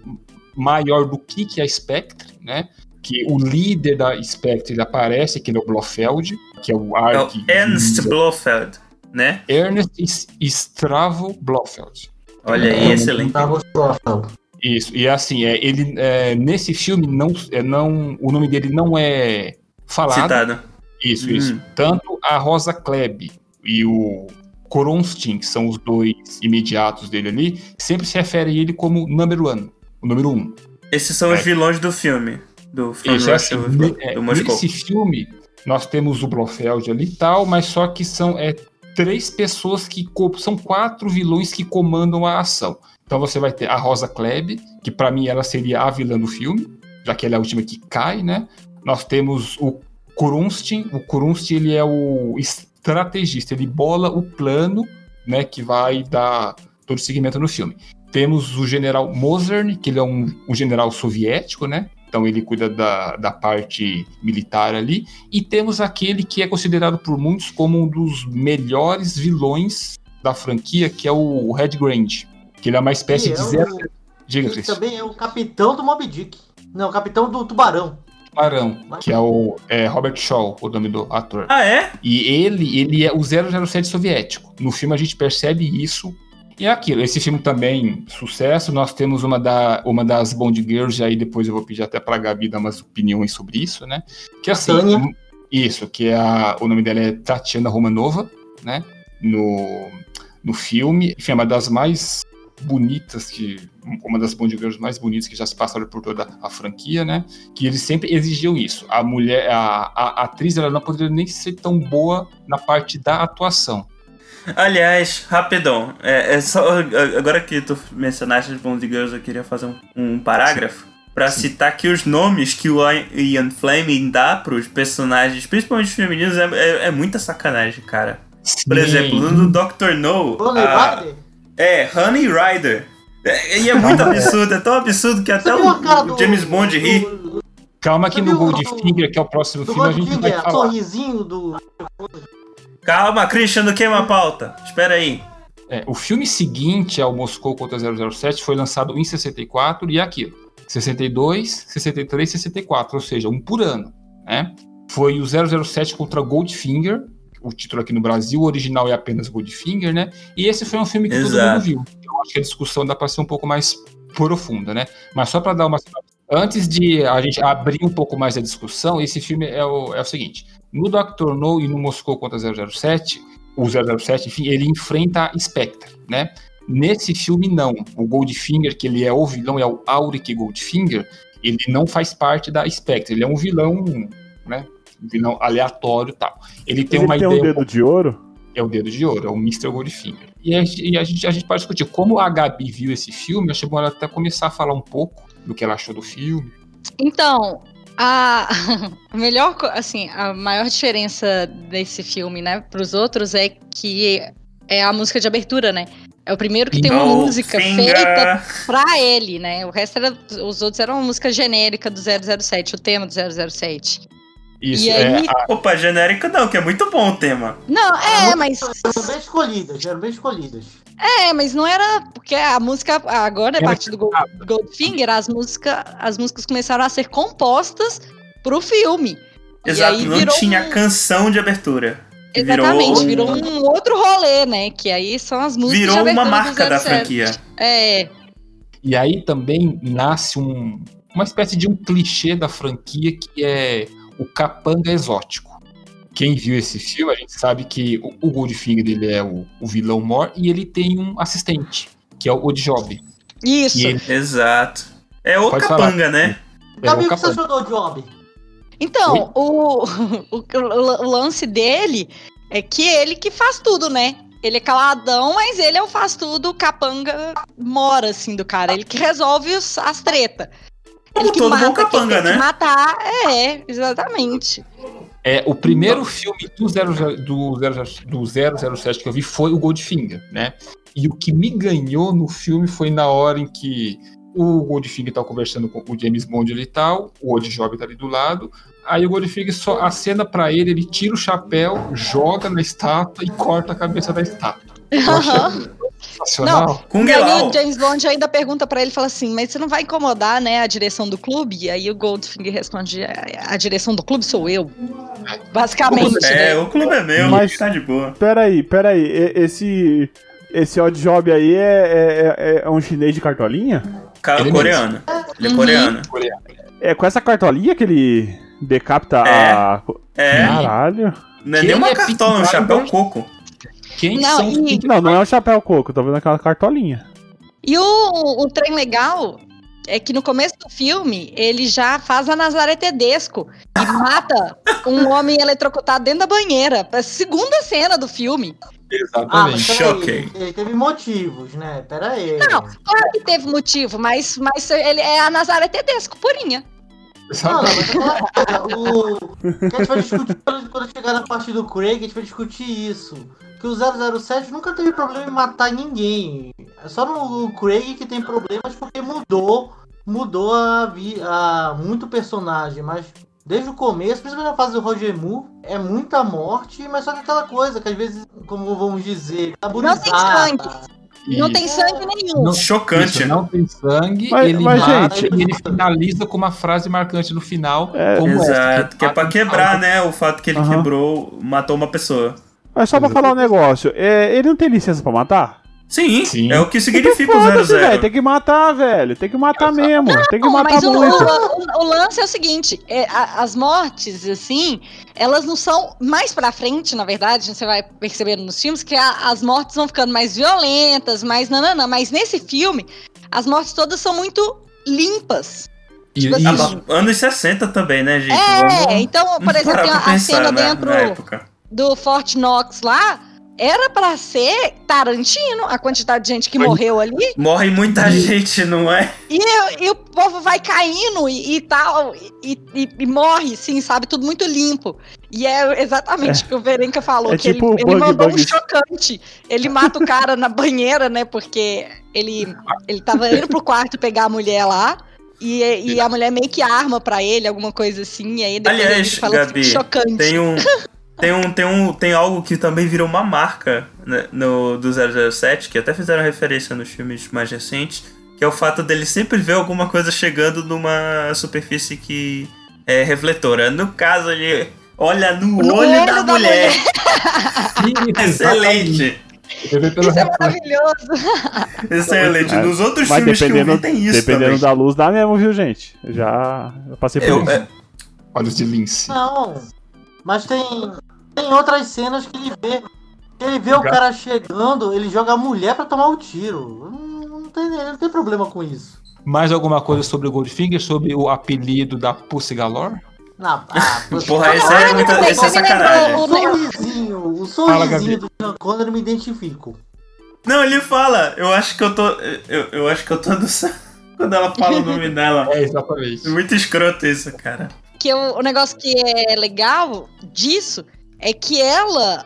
maior do que, que é a Spectre, né? Que o líder da Spectre ele aparece, que é o Blofeld, que é o Ark. É o Ernst Blofeld, né? Ernest Stravo Blofeld. Olha aí, é, excelente. Isso, e assim, é, ele é, nesse filme não, é, não, o nome dele não é falado. Citado. Isso, hum. isso. Tanto a Rosa Klebb e o Koronstin, que são os dois imediatos dele ali, sempre se refere a ele como number one, o número um. Esses são é. os vilões do filme, do filme isso, é assim, do, é, do Nesse filme, nós temos o Blofeld ali e tal, mas só que são é, três pessoas que são quatro vilões que comandam a ação. Então você vai ter a Rosa Klebb, que para mim ela seria a vilã do filme, já que ela é a última que cai, né? Nós temos o Kurunstin, o Kurunstin ele é o estrategista, ele bola o plano, né, que vai dar todo o segmento no filme. Temos o general Mozern, que ele é um, um general soviético, né? Então ele cuida da, da parte militar ali. E temos aquele que é considerado por muitos como um dos melhores vilões da franquia, que é o Red Grant. Que ele é uma espécie de é zero. O... Diga, Cris. também é o capitão do Moby Dick. Não, o capitão do Tubarão. Tubarão, que é o é, Robert Shaw, o nome do ator. Ah, é? E ele, ele é o 007 soviético. No filme a gente percebe isso. E é aquilo, esse filme também, sucesso, nós temos uma, da, uma das Bond Girls, e aí depois eu vou pedir até pra Gabi dar umas opiniões sobre isso, né? Que assim, isso, que é a, o nome dela é Tatiana Romanova, né? No, no filme, enfim, é uma das mais bonitas que uma das Bond Girls mais bonitas que já se passaram por toda a franquia, né? Que eles sempre exigiam isso. A mulher, a, a, a atriz, ela não poderia nem ser tão boa na parte da atuação. Aliás, rapidão, é, é só agora que tu mencionaste as Bond Girls, eu queria fazer um, um parágrafo para citar que os nomes que o Ian Fleming dá pros personagens, principalmente femininos, é, é, é muita sacanagem, cara. Sim. Por exemplo, no Dr. No. A, é, Honey Rider. É, e é muito absurdo, é tão absurdo que até o, o, James Bond ri. Calma que no Goldfinger, que é o próximo filme, a gente vai falar. sorrisinho do... Calma, Christian, não queima a pauta. Espera aí. É, o filme seguinte ao Moscou contra 007 foi lançado em 64 e aquilo. 62, 63 64, ou seja, um por ano. Né? Foi o 007 contra Goldfinger, o título aqui no Brasil, o original é apenas Goldfinger, né? E esse foi um filme que Exato. todo mundo viu. Eu acho que a discussão dá para ser um pouco mais profunda, né? Mas só para dar uma. Antes de a gente abrir um pouco mais a discussão, esse filme é o, é o seguinte: no Dr. No e no Moscou contra 007, o 007, enfim, ele enfrenta Spectre, né? Nesse filme, não. O Goldfinger, que ele é o vilão, é o Auric Goldfinger, ele não faz parte da Spectre. Ele é um vilão, né? vilão aleatório e tal. Ele tem Ele uma tem ideia. um dedo de ouro? É o dedo de ouro, é o Mr. Goldfinger. E a, e a, gente, a gente pode discutir como a Gabi viu esse filme, achei bom ela até começar a falar um pouco do que ela achou do filme. Então, a, melhor, assim, a maior diferença desse filme, né, para os outros é que é a música de abertura, né? É o primeiro que tem uma música finger. feita pra ele, né? O resto era, os outros eram uma música genérica do 007, o tema do 007. Isso, e é. Aí... A... Opa, genérica não, que é muito bom o tema. Não, é, mas. Eram bem escolhidas, eram bem escolhidas. É, mas não era. Porque a música, agora, a partir do Gold, Goldfinger, as, música, as músicas começaram a ser compostas pro filme. Exato, não tinha um... canção de abertura. Exatamente, virou... virou um outro rolê, né? Que aí são as músicas. Virou uma marca da franquia. É. E aí também nasce um, uma espécie de um clichê da franquia que é o capanga exótico. Quem viu esse filme, a gente sabe que o, o Goldfinger ele é o, o vilão mor e ele tem um assistente, que é o Oddjob. Isso. Ele... Exato. É o Pode capanga, falar. né? É Gabi, o que você achou do Oddjob? Então, o, o, o, lance dele é que ele que faz tudo, né? Ele é caladão, mas ele é o faz tudo, capanga mora, assim, do cara. Ele que resolve os, as tretas. Como todo bom capanga, né? matar, é, exatamente. É, o primeiro filme do, zero, do, zero, do 007 que eu vi foi o Goldfinger, né? E o que me ganhou no filme foi na hora em que o Goldfinger tá conversando com o James Bond ali e tal, o Old Job tá ali do lado, aí o Goldfinger só acena para ele, ele tira o chapéu, joga na estátua e corta a cabeça da estátua. Sensacional. Não, e aí o James Bond ainda pergunta para ele, fala assim, mas você não vai incomodar, né, a direção do clube? E aí o Goldfinger responde, a, direção do clube sou eu. Basicamente, É, né? o clube é meu, mas tá de boa. Peraí, peraí, esse... Esse odd job aí é, é, é, é um chinês de cartolinha? Ele coreano. Ele é uhum. coreano. É com essa cartolinha que ele decapita é. a. É. Caralho. Não é nem uma cartola, é um chapéu coco. Quem não, são e... Não, não é um chapéu coco, tô vendo aquela cartolinha. E o, o trem legal é que no começo do filme ele já faz a Nazaré Tedesco e mata um homem eletrocutado dentro da banheira. A segunda cena do filme. Exatamente. Ah, Choquei. Ele teve motivos, né? Pera aí. Não, claro que teve motivo, mas, mas ele é a Nazaré Tedesco, purinha. Não, não, mas o... a gente vai discutir quando chegar na parte do Craig, a gente vai discutir isso que o 007 nunca teve problema em matar ninguém. É só no Craig que tem problemas porque mudou, mudou a, vi, a muito personagem, mas desde o começo, principalmente na fase do Roger Moore, é muita morte, mas só que aquela coisa que às vezes, como vamos dizer, Não tem sangue. Não tem sangue nenhum. Não, Chocante. Isso, não tem sangue, mas, ele mas, mata gente... e ele finaliza com uma frase marcante no final. É, exato, essa, que, que é pra quebrar, né? O fato que ele uhum. quebrou, matou uma pessoa. Mas só pra falar um negócio, é, ele não tem licença pra matar? Sim, Sim. é o que significa então, o 00. Tem que matar, velho. Tem que matar mesmo. Não, tem que matar mas muito. O, o, o, lance é o seguinte: é, a, as mortes, assim, elas não são mais pra frente, na verdade, você vai percebendo nos filmes que a, as mortes vão ficando mais violentas, mais nananã. Mas nesse filme, as mortes todas são muito limpas. Tipo assim, anos 60 também, né, gente? É, Vamos, então, por exemplo, tem a, a cena né, dentro do Fort Knox lá, era para ser Tarantino, a quantidade de gente que Foi. morreu ali. Morre muita gente, não é? E, e o povo vai caindo e, e tal, e, e, e, morre, sim, sabe? Tudo muito limpo. E é exatamente o que o Verenca falou, é que tipo ele, ele mandou bug. um chocante. Ele mata o cara na banheira, né? Porque ele, ele tava indo pro quarto pegar a mulher lá. E, e a mulher meio que arma para ele, alguma coisa assim. E aí depois Aliás, ele fala Gabi, assim, chocante. Tem um. Tem, um, tem, um, tem algo que também virou uma marca né, no, do 007, que até fizeram referência nos filmes mais recentes, que é o fato dele sempre ver alguma coisa chegando numa superfície que é refletora. No caso, ele olha no, no olho, olho, da, da mulher. mulher. Excelente. Isso é maravilhoso. Excelente. Nos outros filmes que eu vi tem isso Dependendo também. da luz, dá mesmo, viu, gente? Já eu passei por eu, isso. É... Olhos de lince. Não, mas tem, tem outras cenas que ele vê. Ele vê o cara chegando, ele joga a mulher para tomar o tiro. Não, não, tem, não tem problema com isso. Mais alguma coisa sobre o Goldfinger? Sobre o apelido da Pussy Galore? Não, ah, Porra, esse é, muita, esse é sacanagem. O sorrisinho, o sorrisinho do Sean Connery me identifico. Não, ele fala, eu acho que eu tô. Eu, eu acho que eu tô do. Quando ela fala o nome dela. É, exatamente. É muito escroto isso, cara que o, o negócio que é legal disso é que ela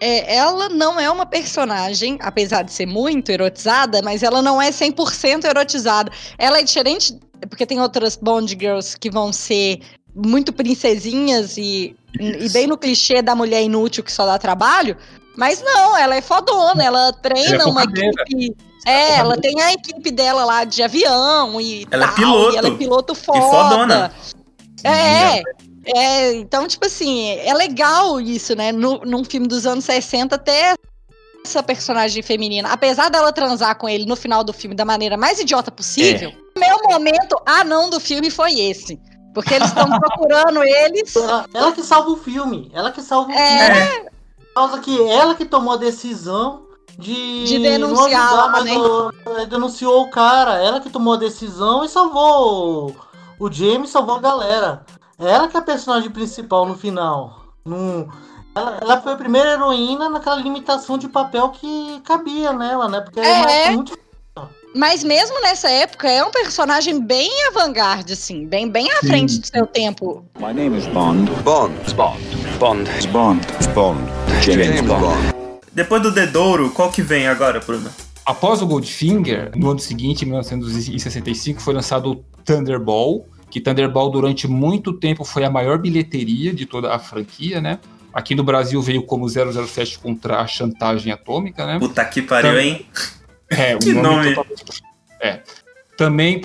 é, ela não é uma personagem, apesar de ser muito erotizada, mas ela não é 100% erotizada. Ela é diferente, porque tem outras Bond Girls que vão ser muito princesinhas e, e bem no clichê da mulher inútil que só dá trabalho. Mas não, ela é fodona, ela treina ela é uma equipe. É, ela tem a equipe dela lá de avião e ela é tal, é piloto. ela é piloto foda. E fodona. É, é, então, tipo assim, é legal isso, né? No, num filme dos anos 60 ter essa personagem feminina. Apesar dela transar com ele no final do filme da maneira mais idiota possível, é. meu momento ah não do filme foi esse. Porque eles estão procurando eles. Ela, ela, que salva o filme. Ela que salva o é. filme. Por causa que ela que tomou a decisão de, de denunciar, mas né? denunciou o cara. Ela que tomou a decisão e salvou o James salvou a galera. Ela que é a personagem principal no final. Num... Ela, ela, foi a primeira heroína naquela limitação de papel que cabia nela, né? Porque é, é muito mas mesmo nessa época, é um personagem bem avant-garde, assim, bem, bem à frente do seu tempo. My name is Bond. Bond. Bond. Bond. Bond. Bond. James, Bond. Depois do Dedouro, qual que vem agora, Bruno? Após o Goldfinger, no ano seguinte, em 1965, foi lançado o Thunderball, que Thunderball durante muito tempo foi a maior bilheteria de toda a franquia, né? Aqui no Brasil veio como 007 contra a chantagem atômica, né? Puta que pariu, hein? É, que nome. nome... É. Também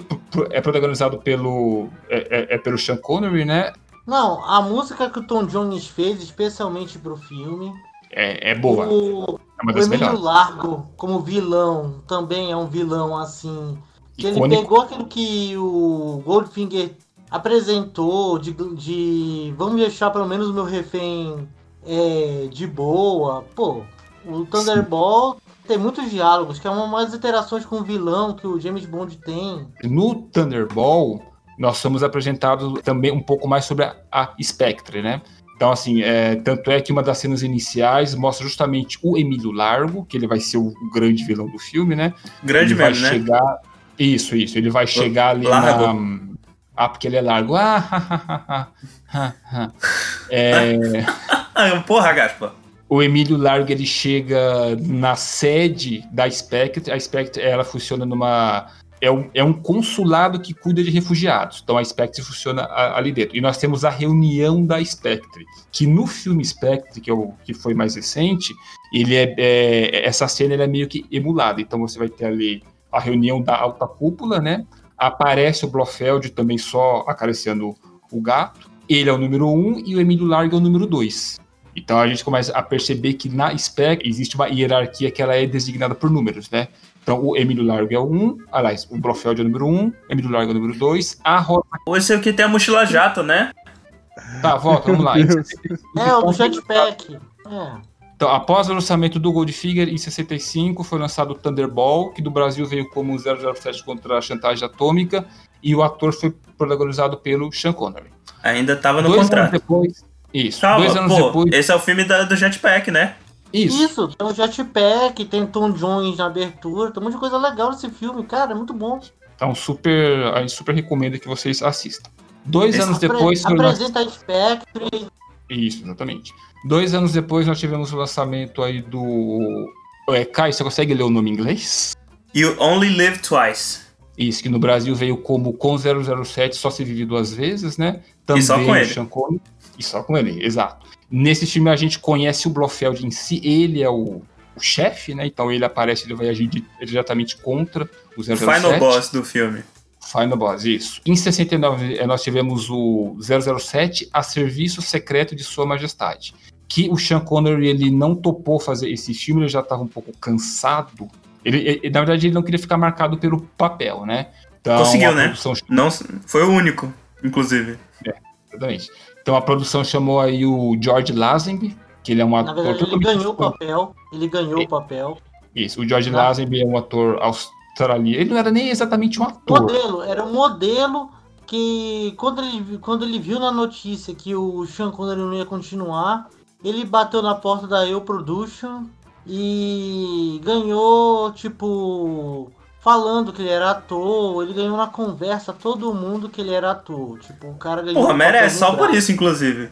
é protagonizado pelo é, é, é, pelo Sean Connery, né? Não, a música que o Tom Jones fez, especialmente pro filme. É, é boa. O, é uma das o Emílio Largo, como vilão, também é um vilão assim. Que ele pegou aquilo que o Goldfinger apresentou de, de vamos deixar pelo menos o meu refém é, de boa. Pô, o Thunderball tem muitos diálogos, que é uma das interações com o vilão que o James Bond tem. No Thunderball, nós somos apresentados também um pouco mais sobre a, a Spectre, né? Então, assim, é, tanto é que uma das cenas iniciais mostra justamente o Emílio Largo, que ele vai ser o, o grande vilão do filme, né? Grande ele mesmo, vai né? chegar... Isso, isso. Ele vai chegar ali largo. na... Ah, porque ele é largo. Ah, é... Porra, Gaspa o Emílio Largo ele chega na sede da Spectre. A Spectre ela funciona numa é um, é um consulado que cuida de refugiados. Então a Spectre funciona ali dentro. E nós temos a reunião da Spectre, que no filme Spectre, que, é o, que foi mais recente, ele é, é essa cena é meio que emulada. Então você vai ter ali a reunião da alta cúpula, né? Aparece o Blofeld também só acariciando o gato. Ele é o número um e o Emílio Largo é o número dois. Então a gente começa a perceber que na spec existe uma hierarquia que ela é designada por números, né? Então o Emílio Largo é o 1, aliás, o Brofeld é o número 1, Emílio Largo é o número 2, a Rosa... Esse é o que tem a mochila jato, né? Tá, volta, vamos lá. é, o jetpack. É. Então, após o lançamento do Goldfinger, em 65, foi lançado o Thunderball, que do Brasil veio como 007 contra a chantagem atômica, e o ator foi protagonizado pelo Sean Connery. Ainda estava no Dois contrato. Anos depois, isso. Calma, Dois anos pô, depois. Esse é o filme da, do Jetpack, né? Isso. Isso, tem o Jetpack, tem Tom Jones na abertura, tem um monte de coisa legal nesse filme, cara, é muito bom. Então, super, a gente super recomenda que vocês assistam. Dois Esse anos apre depois. Apresenta nós... a Spectre. Isso, exatamente. Dois anos depois nós tivemos o lançamento aí do. É, Kai, você consegue ler o nome em inglês? You Only Live Twice. Isso, que no Brasil veio como com 007 só se vive duas vezes, né? Também e só com ele. E só com ele, exato. Nesse filme a gente conhece o Blofeld em si, ele é o, o chefe, né? Então ele aparece, ele vai agir diretamente contra o 007. Final boss do filme. Final Boss, isso. Em 69 eh, nós tivemos o 007 a serviço secreto de Sua Majestade. Que o Sean Connery ele não topou fazer esse filme, ele já estava um pouco cansado. Ele, ele, na verdade, ele não queria ficar marcado pelo papel, né? Então, Conseguiu, né? Não, foi o único, inclusive. É, exatamente. Então a produção chamou aí o George Lazenby, que ele é um ator. Na verdade, ele ganhou o papel. Ele ganhou o papel. Isso, o George ah. Lazenby é um ator australiano. Ele não era nem exatamente um ator. Modelo, era um modelo que quando ele, quando ele viu na notícia que o Sean Connery não ia continuar, ele bateu na porta da Eu Production e ganhou, tipo, falando que ele era ator, ele ganhou na conversa todo mundo que ele era ator. Tipo, o cara ganhou. Porra, merece, só por isso, inclusive.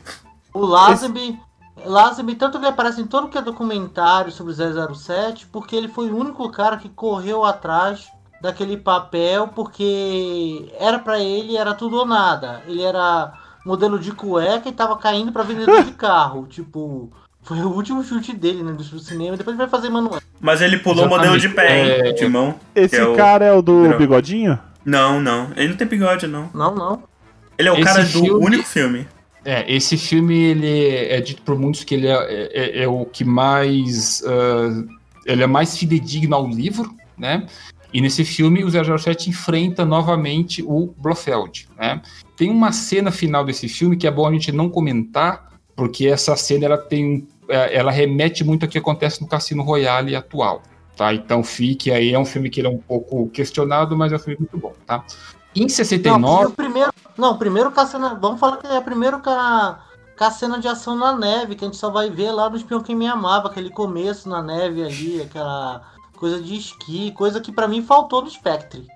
O Lazenby. Lazenby, tanto ele aparece em todo que é documentário sobre 007, porque ele foi o único cara que correu atrás daquele papel, porque era para ele, era tudo ou nada. Ele era modelo de cueca e tava caindo para vendedor de carro. Tipo, foi o último chute dele né, do cinema, depois ele vai fazer manual. Mas ele pulou o modelo de pé, hein, é... de mão. Esse é cara o... é o do bigodinho? Não, não. Ele não tem bigode, não. Não, não. Ele é o esse cara filme... do único filme. É, esse filme ele é dito por muitos que ele é, é, é, é o que mais. Uh, ele é mais fidedigno ao livro, né? E nesse filme o 007 enfrenta novamente o Blofeld, né? Tem uma cena final desse filme que é bom a gente não comentar, porque essa cena ela tem é, ela remete muito ao que acontece no Cassino Royale atual, tá? Então fique aí, é um filme que é um pouco questionado, mas é um filme muito bom, tá? Em 69... Não, o primeiro, não, primeiro Cassino, vamos falar que é primeiro com a cena de ação na neve, que a gente só vai ver lá no Espião que Me Amava, aquele começo na neve ali, aquela coisa de esqui, coisa que para mim faltou no Spectre.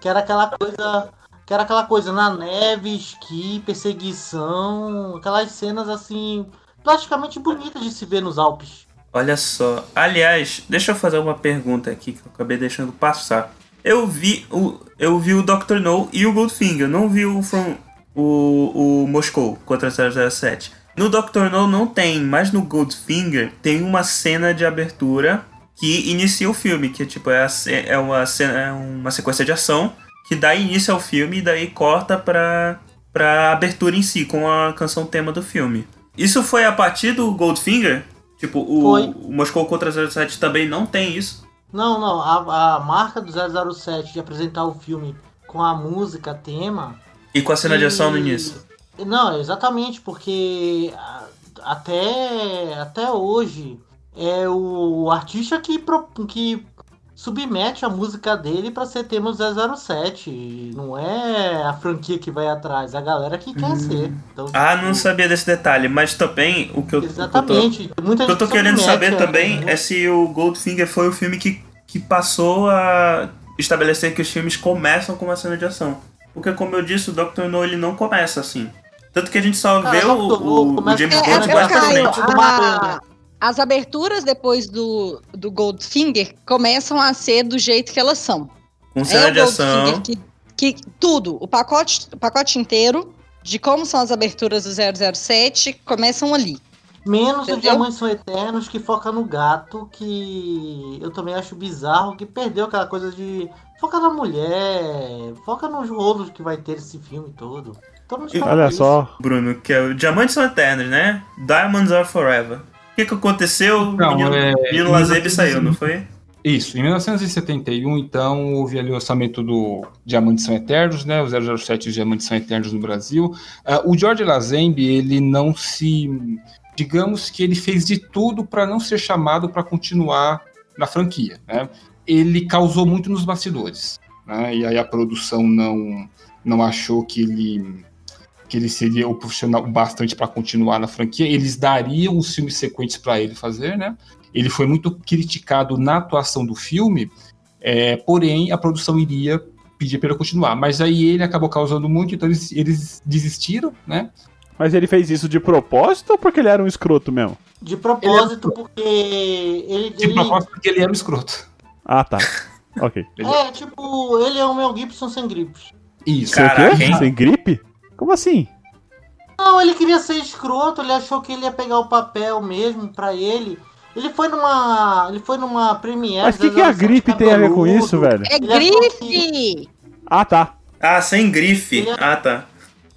Que era aquela coisa. Que era aquela coisa na neve, esqui, perseguição, aquelas cenas assim, praticamente bonitas de se ver nos Alpes. Olha só. Aliás, deixa eu fazer uma pergunta aqui que eu acabei deixando passar. Eu vi o, eu vi o Dr. No e o Goldfinger, não vi o From o, o Moscou contra 007. No Dr. No não tem, mas no Goldfinger tem uma cena de abertura que inicia o filme, que tipo é, a, é uma cena, é uma sequência de ação que dá início ao filme e daí corta para para abertura em si com a canção tema do filme. Isso foi a partir do Goldfinger? Tipo, o, o Moscou contra 07 também não tem isso? Não, não. A, a marca do 007 de apresentar o filme com a música tema. E com a cena e... de ação no início. Não, exatamente, porque até, até hoje é o artista que, que submete a música dele para ser tema 007. Não é a franquia que vai atrás, é a galera que quer hum. ser. Então, ah, tipo... não sabia desse detalhe, mas também o que eu, Exatamente. O que eu tô, que eu tô querendo saber também né? é se o Goldfinger foi o filme que, que passou a estabelecer que os filmes começam com uma cena de ação. Porque, como eu disse, o Dr. No ele não começa assim. Tanto que a gente só vê o, o, o, James Bond é, basicamente. A, as aberturas depois do, do Goldfinger começam a ser do jeito que elas são. Com cena é de ação. Que, que, tudo, o pacote, o pacote inteiro de como são as aberturas do 007 começam ali. Menos Entendeu? o Diamantes São Eternos, que foca no gato, que eu também acho bizarro, que perdeu aquela coisa de foca na mulher, foca nos rolos que vai ter esse filme todo. Olha só. Bruno, que é o Diamantes São Eternos, né? Diamonds Are Forever. O que, que aconteceu? Menino, é... menino Lazebe saiu, não foi? Isso, em 1971, então, houve ali o orçamento do Diamantes São Eternos, né, o 007 e Diamantes São Eternos no Brasil. Uh, o George Lazenby, ele não se... Digamos que ele fez de tudo para não ser chamado para continuar na franquia, né? Ele causou muito nos bastidores, né? E aí a produção não, não achou que ele que ele seria o profissional bastante para continuar na franquia. Eles dariam os filmes sequentes para ele fazer, né? Ele foi muito criticado na atuação do filme, é, porém a produção iria pedir para ele continuar. Mas aí ele acabou causando muito, então eles, eles desistiram, né? Mas ele fez isso de propósito ou porque ele era um escroto mesmo? De propósito, ele porque ele. De ele... propósito, porque ele era um escroto. Ah, tá. ok. É, tipo, ele é o Mel Gibson sem gripes. Isso. Caraca, Sem gripe? Como assim? Não, ele queria ser escroto, ele achou que ele ia pegar o papel mesmo pra ele. Ele foi numa. Ele foi numa premiere. Mas o que, que a gripe tem a ver com isso, velho? É grife! Que... Ah, tá. Ah, sem grife. Ele, ah, tá.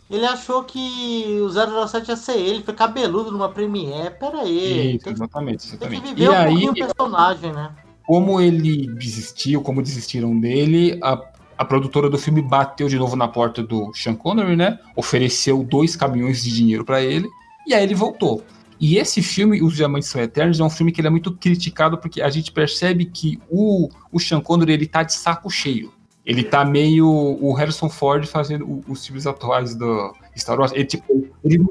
Ele achou que o 007 ia ser ele, foi cabeludo numa premiere. Pera aí. Isso, exatamente, exatamente. Tem que viver e um aí, pouquinho o personagem, né? Como ele desistiu, como desistiram dele, a a produtora do filme bateu de novo na porta do Sean Connery, né? Ofereceu dois caminhões de dinheiro para ele e aí ele voltou. E esse filme, Os Diamantes São Eternos, é um filme que é muito criticado porque a gente percebe que o, o Sean Connery ele tá de saco cheio. Ele tá meio o Harrison Ford fazendo os filmes atuais do Star Wars. Ele, tipo, ele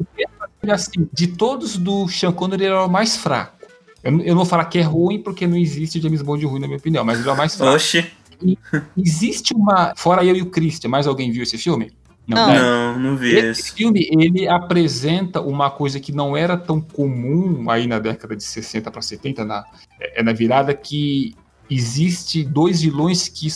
assim, de todos do Sean Connery, ele era o mais fraco. Eu, eu não vou falar que é ruim porque não existe James Bond ruim, na minha opinião, mas ele é o mais fraco. Oxi existe uma. Fora eu e o Christian, mais alguém viu esse filme? Não, né? não, não vi esse. Esse filme, ele apresenta uma coisa que não era tão comum aí na década de 60 para 70, na, é, é na virada, que existe dois vilões que,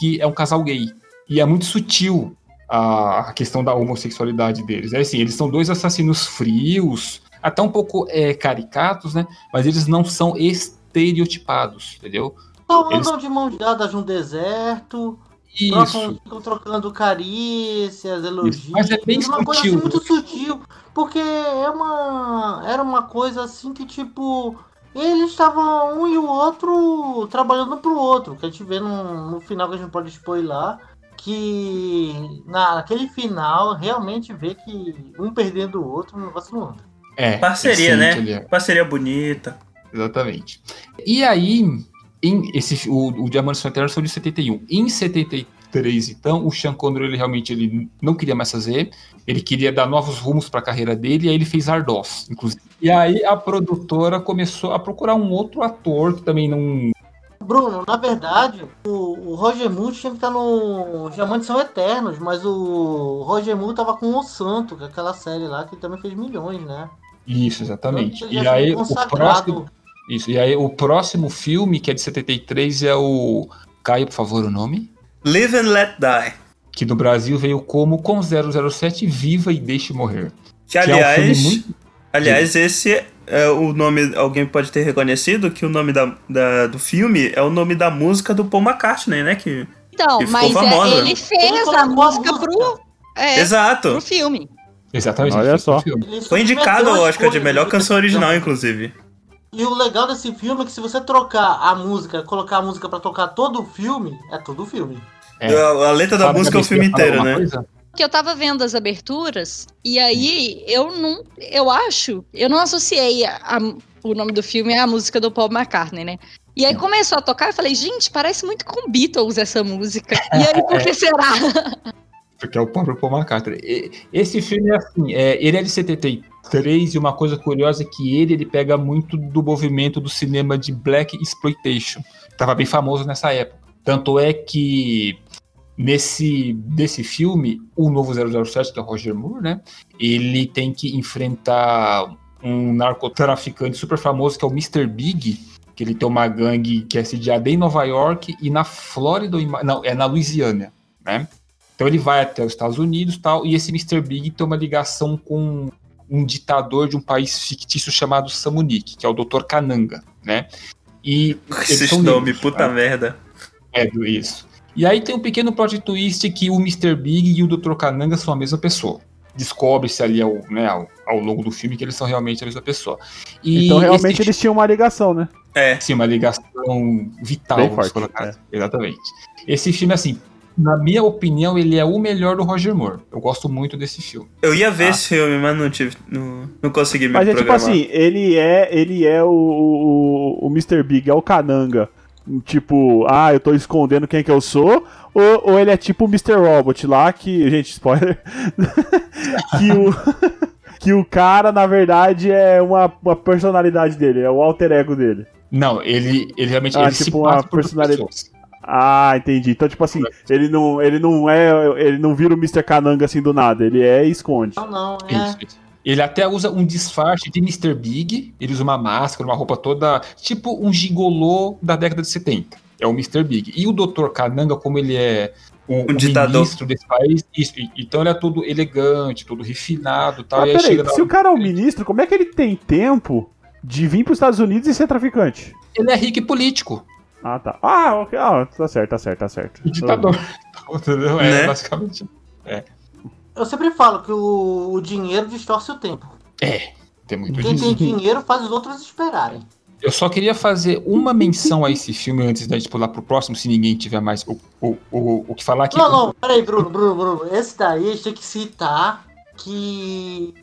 que é um casal gay. E é muito sutil a, a questão da homossexualidade deles. É assim, eles são dois assassinos frios, até um pouco é, caricatos, né? Mas eles não são estereotipados, entendeu? Só andam Eles... de mão dadas no deserto. Isso. ficam trocando carícias, elogios. Mas é bem uma coisa assim muito sutil. Porque é uma. Era uma coisa assim que, tipo. Eles estavam um e o outro trabalhando pro outro. Que a gente vê no, no final que a gente pode spoiler. Que naquele final realmente vê que um perdendo o outro, o negócio não anda. É, Parceria, né? Parceria bonita. Exatamente. E aí, em esse, o, o Diamantes Fronteiras foi de 71. Em 70, 3, então, o Sean Connery ele realmente ele não queria mais fazer, ele queria dar novos rumos para a carreira dele, e aí ele fez Ardos, inclusive. E aí a produtora começou a procurar um outro ator que também não Bruno, na verdade, o, o Roger Moore tinha que estar no Diamantes são Eternos, mas o Roger Moore tava com o Santo, que é aquela série lá que também fez milhões, né? Isso, exatamente. Então, e aí o próximo, isso, e aí o próximo filme, que é de 73, é o Caio, por favor, o nome? Live and Let Die. Que no Brasil veio como Com 007 Viva e Deixe Morrer. Que, que aliás, é um muito... aliás, esse é o nome. Alguém pode ter reconhecido que o nome da, da, do filme é o nome da música do Paul McCartney, né? Que, então, que mas é, ele fez a música pro. É, Exato. Pro filme. Exatamente. Olha só. Foi indicado ao Oscar de melhor canção original, inclusive. E o legal desse filme é que se você trocar a música, colocar a música para tocar todo o filme, é todo o filme. É. A, a, letra da Sabe música é o filme inteiro, né? Coisa? que eu tava vendo as aberturas e aí eu não, eu acho, eu não associei a, a, o nome do filme à música do Paul McCartney, né? E aí começou a tocar, eu falei, gente, parece muito com Beatles essa música. E aí, por que será? Porque é o próprio Paul McCartney. Esse filme é assim, é, ele é de 73 e uma coisa curiosa é que ele, ele pega muito do movimento do cinema de Black Exploitation. Tava bem famoso nessa época. Tanto é que Nesse desse filme, o novo 007, que é o Roger Moore, né? Ele tem que enfrentar um narcotraficante super famoso que é o Mr. Big, que ele tem uma gangue que é sediada em Nova York e na Flórida, não, é na Louisiana, né? Então ele vai até os Estados Unidos tal, e esse Mr. Big tem uma ligação com um ditador de um país fictício chamado Samunique, que é o Dr. Kananga, né? E esse nome, puta né? merda. É, isso. E aí tem um pequeno plot twist que o Mr. Big e o Dr. Kananga são a mesma pessoa. Descobre-se ali ao, né, ao, ao, longo do filme que eles são realmente a mesma pessoa. E então realmente eles tinham uma ligação, né? É. Sim, uma ligação vital, Bem vamos forte, colocar. É. Exatamente. Esse filme, assim, na minha opinião, ele é o melhor do Roger Moore. Eu gosto muito desse filme. Eu ia ver ah. esse filme, mas não tive. Não, não consegui me Mas é tipo assim, ele é, ele é o, o, o Mr. Big, é o Cananga tipo, ah, eu tô escondendo quem que eu sou, ou, ou ele é tipo o Mr. Robot lá, que, gente, spoiler, que o... que o cara, na verdade, é uma, uma personalidade dele, é o alter ego dele. Não, ele, ele realmente ah, ele tipo uma personalidade. Ah, entendi. Então, tipo assim, ele não, ele não é. Ele não vira o Mr. Kananga assim do nada, ele é e esconde. Não, não, é. Isso, isso. Ele até usa um disfarce de Mr. Big. Ele usa uma máscara, uma roupa toda. Tipo um gigolô da década de 70. É o Mr. Big. E o Dr. Kananga, como ele é um, um ditador. ministro desse país, isso, então ele é todo elegante, todo refinado tal. Mas peraí, se o cara é um ministro, como é que ele tem tempo de vir para os Estados Unidos e ser traficante? Ele é rico e político. Ah, tá. Ah, ok. Ah, tá certo, tá certo, tá certo. O ditador. Entendeu? É, né? basicamente. É. Eu sempre falo que o, o dinheiro distorce o tempo. É, tem muito Quem disso. tem dinheiro faz os outros esperarem. Eu só queria fazer uma menção a esse filme antes da gente pular pro próximo, se ninguém tiver mais o, o, o, o que falar aqui. Não, não, peraí, Bruno, Bruno, Bruno. Esse daí a gente tem que citar que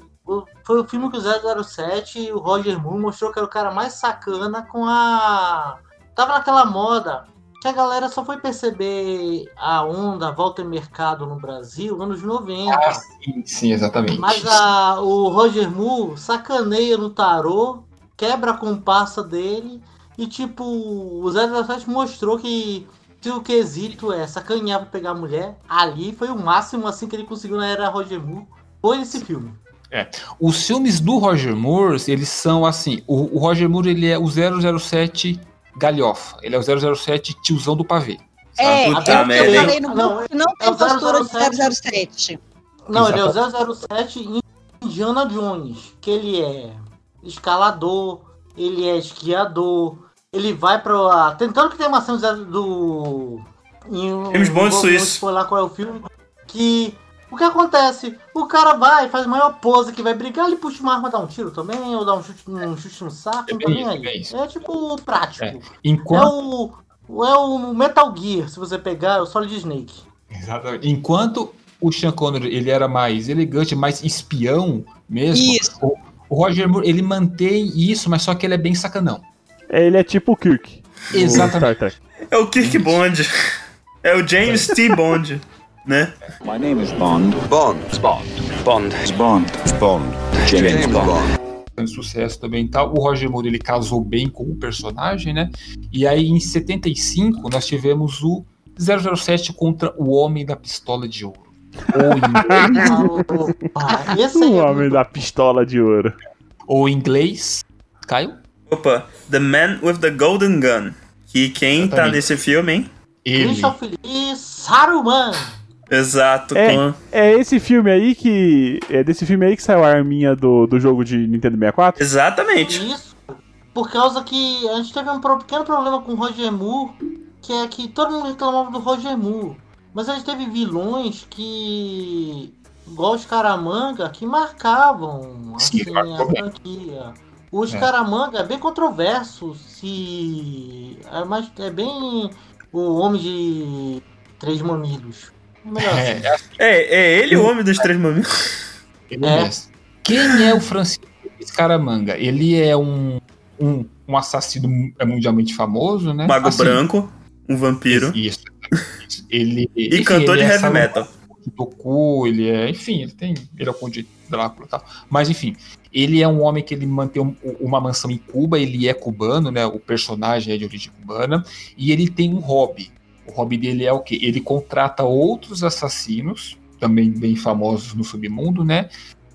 foi o filme que o 007 o Roger Moore mostrou que era o cara mais sacana com a. Tava naquela moda que a galera só foi perceber a onda volta em mercado no Brasil anos 90. Ah, sim, sim, exatamente. Mas a, o Roger Moore sacaneia no tarô, quebra a comparsa dele e tipo, o 007 mostrou que se o quesito é sacanear pra pegar a mulher, ali foi o máximo assim que ele conseguiu na era Roger Moore. Foi esse filme. É. Os filmes do Roger Moore, eles são assim, o, o Roger Moore ele é o 007 galhofa. Ele é o 007 tiozão do pavê. É, Puta eu, eu falei no grupo que não tem é postura de 007. Não, ele é o 007 Indiana Jones, que ele é escalador, ele é esquiador, ele vai pra... Tentando que tem uma cena do... James Bond Suíço. Foi lá qual é o filme. Que o que acontece? O cara vai, faz maior pose que vai brigar, ele puxa uma arma, dá um tiro também, ou dá um chute, um chute no saco, é não tá nem aí. É, é, tipo prático. É. Enquanto... é, o, é o Metal Gear, se você pegar, é o Solid Snake. Exatamente. Enquanto o Sean Connery ele era mais elegante, mais espião mesmo. Isso. O, o Roger Moore, ele mantém isso, mas só que ele é bem sacanão. Ele é tipo o Kirk. Exatamente. É o Kirk Bond. É o James T. Bond, né? My name is Bond. Bond. Bond. Bond. Bond. Bond. James, Bond. Bond. Sucesso também tal. O Roger Moore ele casou bem com o personagem, né? E aí em 75 nós tivemos o 007 contra o Homem da Pistola de Ouro. Ou o Homem da Pistola de Ouro. Ou em inglês, Caio? Opa, The Man with the Golden Gun. Que quem tá Exatamente. tá nesse filme, hein? Ele. Christopher Lee Saruman. Exato. É, com... é esse filme aí que. É desse filme aí que saiu a arminha do, do jogo de Nintendo 64? Exatamente. Isso. Por causa que a gente teve um pequeno problema com o Roger Moore, que é que todo mundo reclamava do Roger Moore. Mas a gente teve vilões que. igual os Caramanga, que marcavam assim, a franquia. Os é. Caramanga é bem controverso se. É, mais, é bem o homem de três mamilos. É, assim. é, é, ele o homem dos três mamilos. Ele é. Quem é o Francisco Escaramanga? Ele é um, um, um assassino mundialmente famoso, né? Mago assim, branco, um vampiro. Isso. Ele, e enfim, cantor ele de é heavy metal. Tocou, ele é, enfim, ele tem, ele é o conde Drácula e tal. Mas enfim, ele é um homem que ele mantém um, uma mansão em Cuba, ele é cubano, né? O personagem é de origem cubana, e ele tem um hobby. O hobby dele é o quê? Ele contrata outros assassinos, também bem famosos no submundo, né?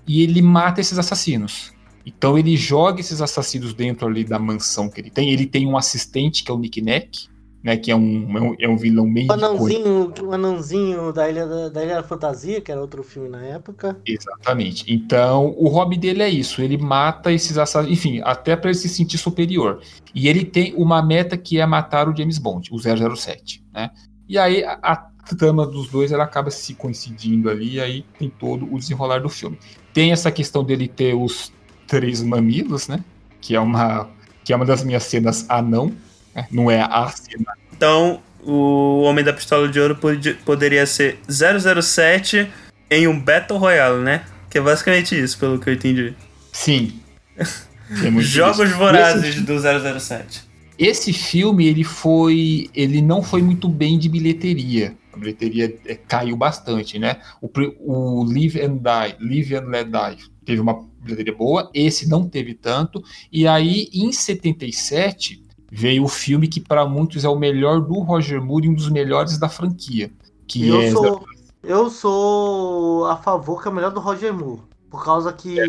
E ele mata esses assassinos. Então ele joga esses assassinos dentro ali da mansão que ele tem. Ele tem um assistente que é o Nick Neck, né? Que é um, é um, é um vilão meio. O anãozinho, o anãozinho da Ilha da, da, Ilha da Fantasia, que era outro filme na época. Exatamente. Então, o hobby dele é isso. Ele mata esses assassinos, enfim, até para ele se sentir superior. E ele tem uma meta que é matar o James Bond, o 007, né? E aí a, a trama dos dois ela acaba se coincidindo ali, e aí tem todo o desenrolar do filme. Tem essa questão dele ter os três mamilos, né? Que é uma que é uma das minhas cenas anão, é, não é a cena. Então, o Homem da Pistola de Ouro pod poderia ser 007 em um Battle Royale, né? Que é basicamente isso, pelo que eu entendi. Sim. Jogos isso. vorazes do 007. Esse filme, ele foi. Ele não foi muito bem de bilheteria. A bilheteria é, caiu bastante, né? O, o Live and Die, Live and Let Die, teve uma bilheteria boa, esse não teve tanto. E aí, em 77, veio o filme que para muitos é o melhor do Roger Moore e um dos melhores da franquia. Que eu é... sou eu sou a favor que é o melhor do Roger Moore, por causa que é,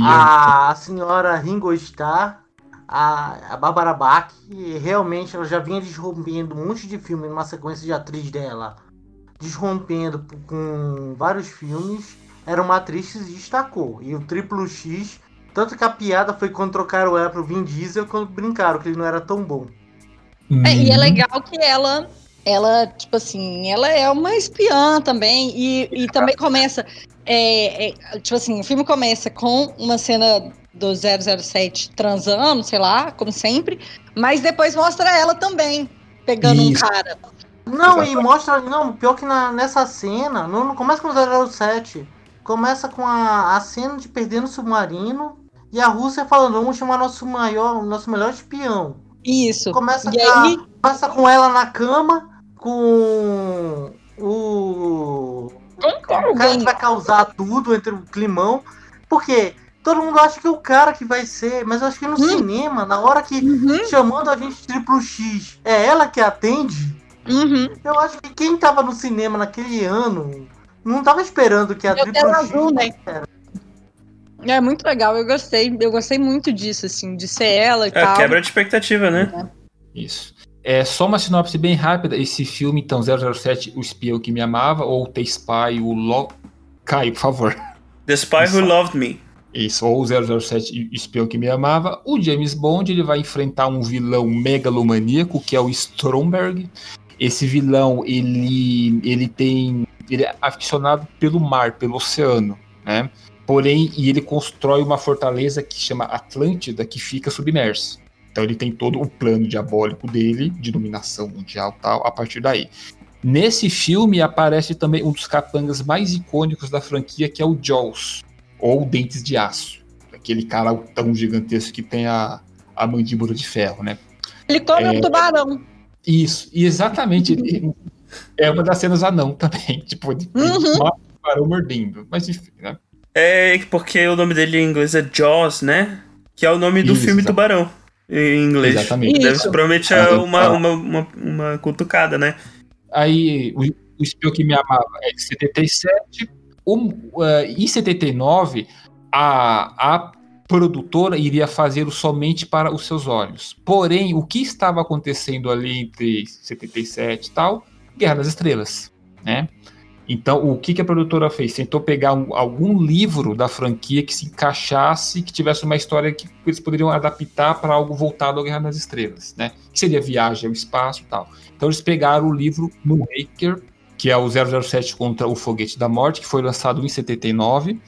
a, a, senhora Ringo Starr, a, a Barbara Bach, realmente ela já vinha desrompendo um monte de filme numa sequência de atriz dela, desrompendo com vários filmes. Era uma atriz que se destacou. E o Triplo X tanto que a piada foi quando trocaram ela pro Vin Diesel quando brincaram que ele não era tão bom. É, e é uhum. legal que ela, ela, tipo assim, ela é uma espiã também. E, e também começa. É, é, tipo assim, o filme começa com uma cena do 007 transando, sei lá, como sempre. Mas depois mostra ela também, pegando Isso. um cara. Não, Exatamente. e mostra. Não, pior que na, nessa cena, não, não começa com o 007. Começa com a, a cena de perder no submarino e a Rússia falando, vamos chamar nosso maior, nosso melhor espião. Isso. Começa, e a, aí... começa com ela na cama, com o. o cara que vai causar tudo entre o climão. Porque todo mundo acha que é o cara que vai ser, mas eu acho que no hum. cinema, na hora que uhum. chamando a gente triplo X, é ela que atende. Uhum. Eu acho que quem tava no cinema naquele ano não tava esperando que a eu triplo X. Azul, né? Era. É muito legal, eu gostei. Eu gostei muito disso, assim, de ser ela e é, tal. Quebra de expectativa, né? É. Isso. É só uma sinopse bem rápida. Esse filme, então, 007, O Espião que Me Amava, ou The Spy, o Lo... Caio, por favor. The Spy. Who Loved Me. Isso, ou 007, O Espião que Me Amava. O James Bond, ele vai enfrentar um vilão megalomaníaco, que é o Stromberg. Esse vilão, ele, ele tem... Ele é aficionado pelo mar, pelo oceano, né? Porém, e ele constrói uma fortaleza que chama Atlântida, que fica submersa. Então ele tem todo o plano diabólico dele, de dominação mundial tal, a partir daí. Nesse filme aparece também um dos capangas mais icônicos da franquia, que é o Jaws, ou Dentes de Aço. Aquele cara tão gigantesco que tem a, a mandíbula de ferro, né? Ele come é, um tubarão. Isso, e exatamente. ele, É uma das cenas anão também, tipo, de uhum. tubarão mordendo. Mas enfim, né? É porque o nome dele em inglês é Jaws, né? Que é o nome do Isso, filme exatamente. Tubarão. Em inglês. Exatamente. Deve, provavelmente é uma, uma, uma, uma cutucada, né? Aí, o, o Espião que Me Amava é de 77. O, uh, em 79, a, a produtora iria fazer somente para os seus olhos. Porém, o que estava acontecendo ali entre 77 e tal? Guerra das Estrelas, né? Então, o que, que a produtora fez? Tentou pegar um, algum livro da franquia que se encaixasse, que tivesse uma história que eles poderiam adaptar para algo voltado ao Guerra das Estrelas, né? Que seria Viagem ao Espaço e tal. Então, eles pegaram o livro Moonraker, que é o 007 contra o Foguete da Morte, que foi lançado em 79,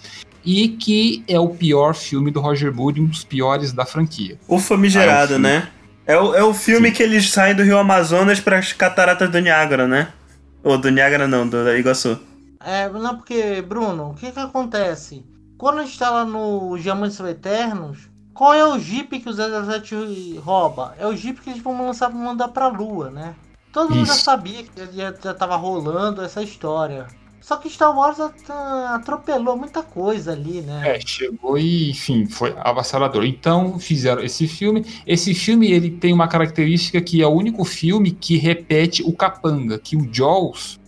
e que é o pior filme do Roger Moore, um dos piores da franquia. O famigerado, ah, é o né? É o, é o filme Sim. que eles saem do Rio Amazonas para as cataratas do Niágara, né? Ou do Niágara não, do Iguaçu. É, não, porque, Bruno, o que que acontece? Quando a gente tá lá no Diamantes Eternos, qual é o Jeep que o 007 rouba? É o Jeep que eles vão lançar pra mandar pra Lua, né? Todo mundo já sabia que já, já tava rolando essa história. Só que Star Wars atropelou muita coisa ali, né? É, chegou e, enfim, foi avassalador. Então fizeram esse filme. Esse filme ele tem uma característica que é o único filme que repete o capanga, que o Jaws,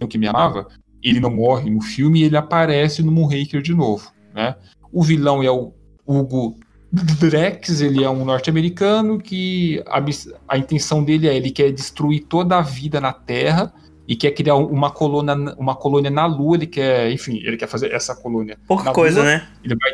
no que me amava, ele não morre no filme e ele aparece no Moonraker de novo, né? O vilão é o Hugo Drex, ele é um norte-americano que a, a intenção dele é ele quer destruir toda a vida na Terra e quer criar uma colônia, uma colônia na Lua, ele quer, enfim, ele quer fazer essa colônia. Pouca coisa, Lua, né? Ele vai.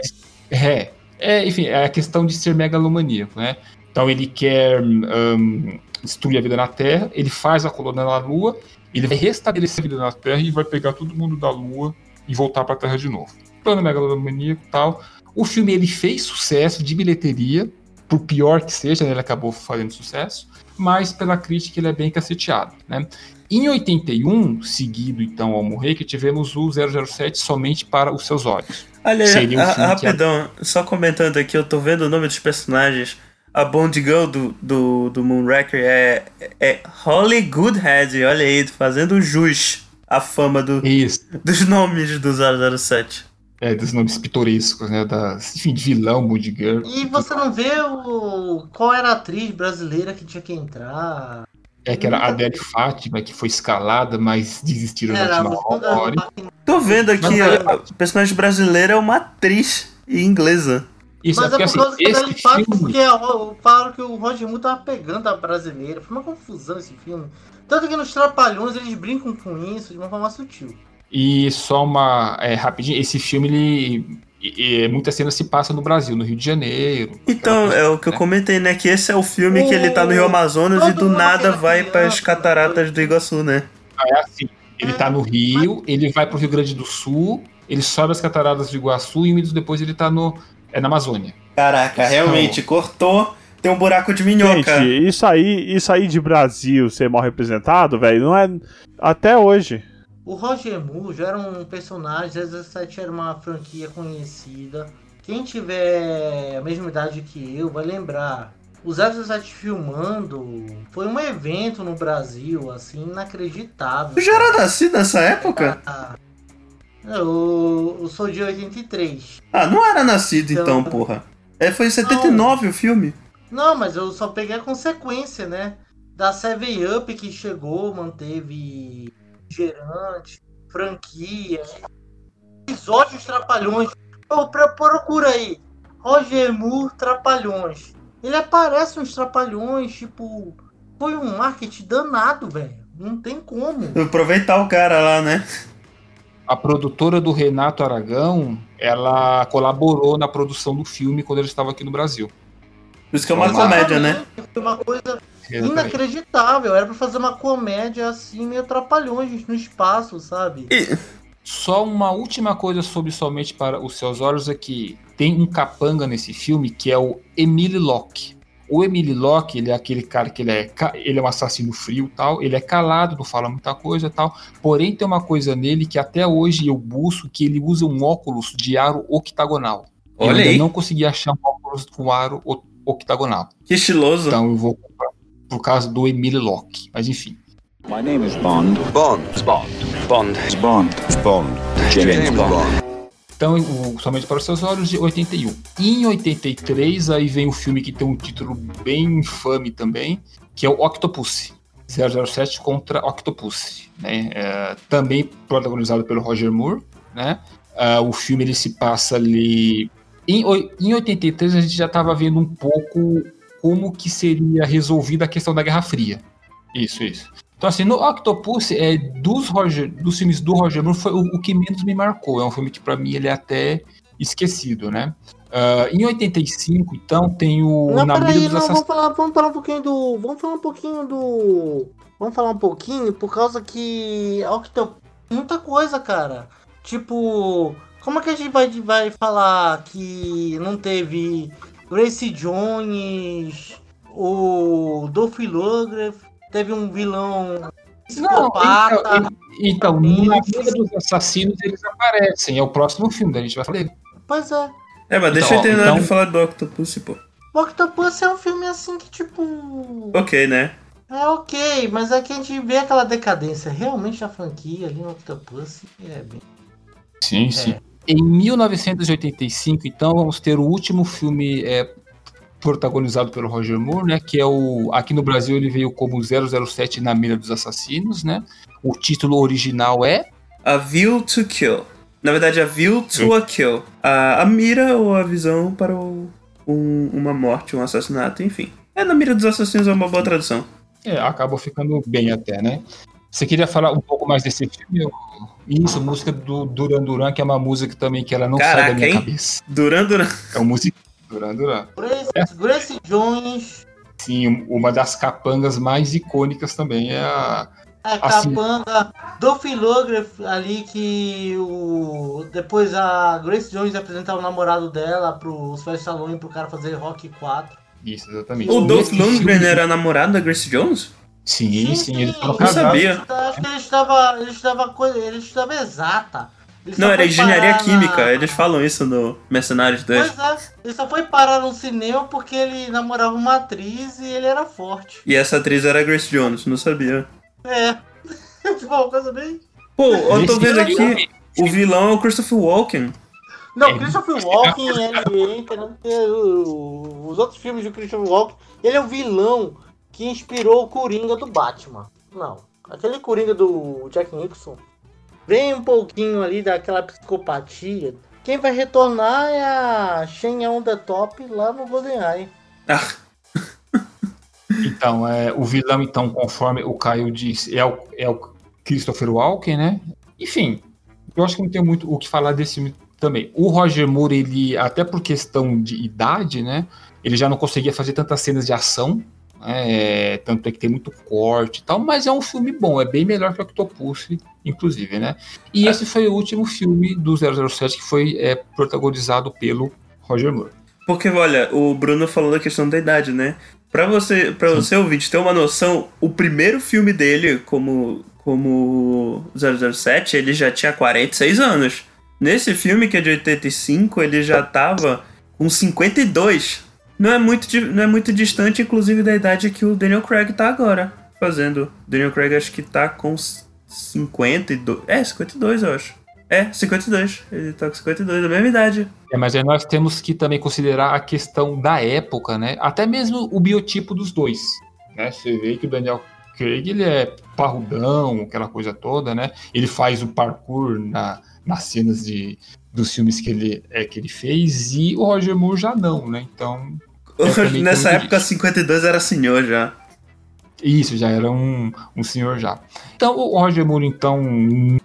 É, é, enfim, é a questão de ser megalomaníaco, né? Então ele quer um, destruir a vida na Terra, ele faz a colônia na Lua, ele vai restabelecer a vida na Terra e vai pegar todo mundo da Lua e voltar para a Terra de novo. Plano megalomaníaco e tal. O filme ele fez sucesso de bilheteria, por pior que seja, né, ele acabou fazendo sucesso, mas pela crítica ele é bem caceteado, né? Em 81, seguido então ao morrer, que tivemos o 007 somente para os seus olhos. Aliás, um a, rapidão, que... só comentando aqui, eu tô vendo o nome dos personagens. A Bond Girl do, do, do Moonraker é, é Holly Goodhead, olha aí, fazendo jus à fama do, Isso. dos nomes do 007. É, dos nomes pitorescos, né? Da, enfim, de vilão, Girl. E você não vê o, qual era a atriz brasileira que tinha que entrar? É que era a Adele Fátima, que foi escalada, mas desistiram na última hora. Tô vendo aqui, a, a personagem brasileira é uma atriz inglesa. Isso, mas é, porque, é por causa assim, esse filme... porque falaram que o Roger Moore tava pegando a brasileira. Foi uma confusão esse filme. Tanto que nos Trapalhões eles brincam com isso de uma forma sutil. E só uma. É, rapidinho, esse filme ele e, e muitas cenas se passam no Brasil, no Rio de Janeiro. Então, é o que né? eu comentei, né? Que esse é o filme que ele tá no Rio Amazonas e do nada vai para as cataratas do Iguaçu, né? Ah, é assim. Ele tá no Rio, ele vai pro Rio Grande do Sul, ele sobe as cataratas do Iguaçu e minutos depois ele tá no, é na Amazônia. Caraca, realmente, então, cortou. Tem um buraco de minhoca. Gente, isso aí, isso aí de Brasil ser mal representado, velho, não é. Até hoje. O Roger Moore já era um personagem, 007 era uma franquia conhecida. Quem tiver a mesma idade que eu vai lembrar. O 007 filmando foi um evento no Brasil, assim, inacreditável. Eu já era nascido nessa época? Ah, eu, eu sou de 83. Ah, não era nascido então, então porra. É, foi em 79 não, o filme. Não, mas eu só peguei a consequência, né? Da Seven Up que chegou, manteve gerante, franquia, episódios trapalhões. Procura aí. Roger Moore Trapalhões. Ele aparece uns trapalhões, tipo. Foi um marketing danado, velho. Não tem como. Aproveitar o cara lá, né? A produtora do Renato Aragão, ela colaborou na produção do filme quando ele estava aqui no Brasil. Por isso que é uma comédia, né? Foi uma coisa inacreditável. Era pra fazer uma comédia assim, meio trapalhões no espaço, sabe? E... Só uma última coisa sobre Somente para os Seus Olhos é que tem um capanga nesse filme que é o Emily Locke. O Emily Locke, ele é aquele cara que ele é, ele é um assassino frio tal, ele é calado, não fala muita coisa tal, porém tem uma coisa nele que até hoje eu busco, que ele usa um óculos de aro octagonal. Olha eu ainda aí. não consegui achar um óculos com aro octagonal. Que estiloso. Então eu vou comprar por causa do Emily Locke. Mas enfim. My name is Bond. Bond. Bond. Bond. Bond. Bond. James, Bond. Bond. Então, o Somente para os Seus Olhos, de 81. Em 83, aí vem o filme que tem um título bem infame também, que é o Octopus. 007 contra Octopus, né? É, também protagonizado pelo Roger Moore, né? Uh, o filme ele se passa ali em, em 83 a gente já estava vendo um pouco como que seria resolvida a questão da Guerra Fria. Isso, isso. Então, assim, no Octopus, é, dos, Roger, dos filmes do Roger Moore, foi o, o que menos me marcou. É um filme que, para mim, ele é até esquecido, né? Uh, em 85, então, tem o. Não, peraí, não, vamos falar, vamos falar um pouquinho do. Vamos falar um pouquinho do. Vamos falar um pouquinho, por causa que. Octopus. Muita coisa, cara. Tipo. Como é que a gente vai, vai falar que não teve Gracie Jones, o Dolph Lundgren, teve um vilão não, então, então na Liga dos Assassinos eles aparecem. É o próximo filme, a gente vai falar. Pois é. É, mas deixa então, eu terminar então... de falar do Octopus, pô. O Octopus é um filme assim que, tipo. Ok, né? É ok, mas é que a gente vê aquela decadência. Realmente a franquia ali no Octopus é bem. Sim, sim. Em 1985, então, vamos ter o último filme é, protagonizado pelo Roger Moore, né? Que é o. Aqui no Brasil ele veio como 007 na Mira dos Assassinos, né? O título original é. A View to Kill. Na verdade, a View to a Kill. A, a mira ou a visão para o, um, uma morte, um assassinato, enfim. É na mira dos assassinos é uma boa tradução. É, acabou ficando bem até, né? Você queria falar um pouco mais desse filme? Isso, música do Duran Duran, que é uma música também que ela não Caraca, sai da minha hein? cabeça. Duran Duran. É uma música Duran Duran. Grace, é. Grace Jones. Sim, uma das capangas mais icônicas também é a. A assim, capanga do Philograph ali que o depois a Grace Jones apresentava o namorado dela pro Sylvester Stallone pro cara fazer Rock 4. Isso, exatamente. O Dolph Lundgren era namorado da Grace Jones? Sim, sim, sim, ele falou Eu sabia. Acho que ele estava, ele estava, ele estava exata. Ele não, era engenharia química, na... eles falam isso no Mercenários 2. Pois é, ele só foi parar no cinema porque ele namorava uma atriz e ele era forte. E essa atriz era a Grace Jones, não sabia. É. tipo, uma coisa bem. Pô, eu tô vendo aqui, o vilão é o Christopher Walken. Não, é. Christopher Walken, ele entra, os outros filmes do Christopher Walken, ele é o vilão que inspirou o Coringa do Batman. Não. Aquele Coringa do Jack Nixon vem um pouquinho ali daquela psicopatia. Quem vai retornar é a Shen on the Top lá no GoldenEye. Então, é, o vilão, então, conforme o Caio disse, é o, é o Christopher Walken, né? Enfim, eu acho que não tem muito o que falar desse também. O Roger Moore, ele, até por questão de idade, né? Ele já não conseguia fazer tantas cenas de ação é, tanto é que tem muito corte e tal, mas é um filme bom, é bem melhor que o Octopus, inclusive, né? E é. esse foi o último filme do 007 que foi é, protagonizado pelo Roger Moore. Porque, olha, o Bruno falou da questão da idade, né? Pra você, pra você ouvinte ter uma noção, o primeiro filme dele como, como 007, ele já tinha 46 anos. Nesse filme, que é de 85, ele já tava com 52 não é muito, não é muito distante, inclusive, da idade que o Daniel Craig tá agora fazendo. Daniel Craig acho que tá com 52. É, 52, eu acho. É, 52. Ele tá com 52, da mesma idade. É, mas aí nós temos que também considerar a questão da época, né? Até mesmo o biotipo dos dois. Né? Você vê que o Daniel Craig ele é parrudão, aquela coisa toda, né? Ele faz o parkour na, nas cenas de, dos filmes que ele, é, que ele fez, e o Roger Moore já não, né? Então Nessa época, disso. 52 era senhor já. Isso, já era um, um senhor já. Então, o Roger Moore, então,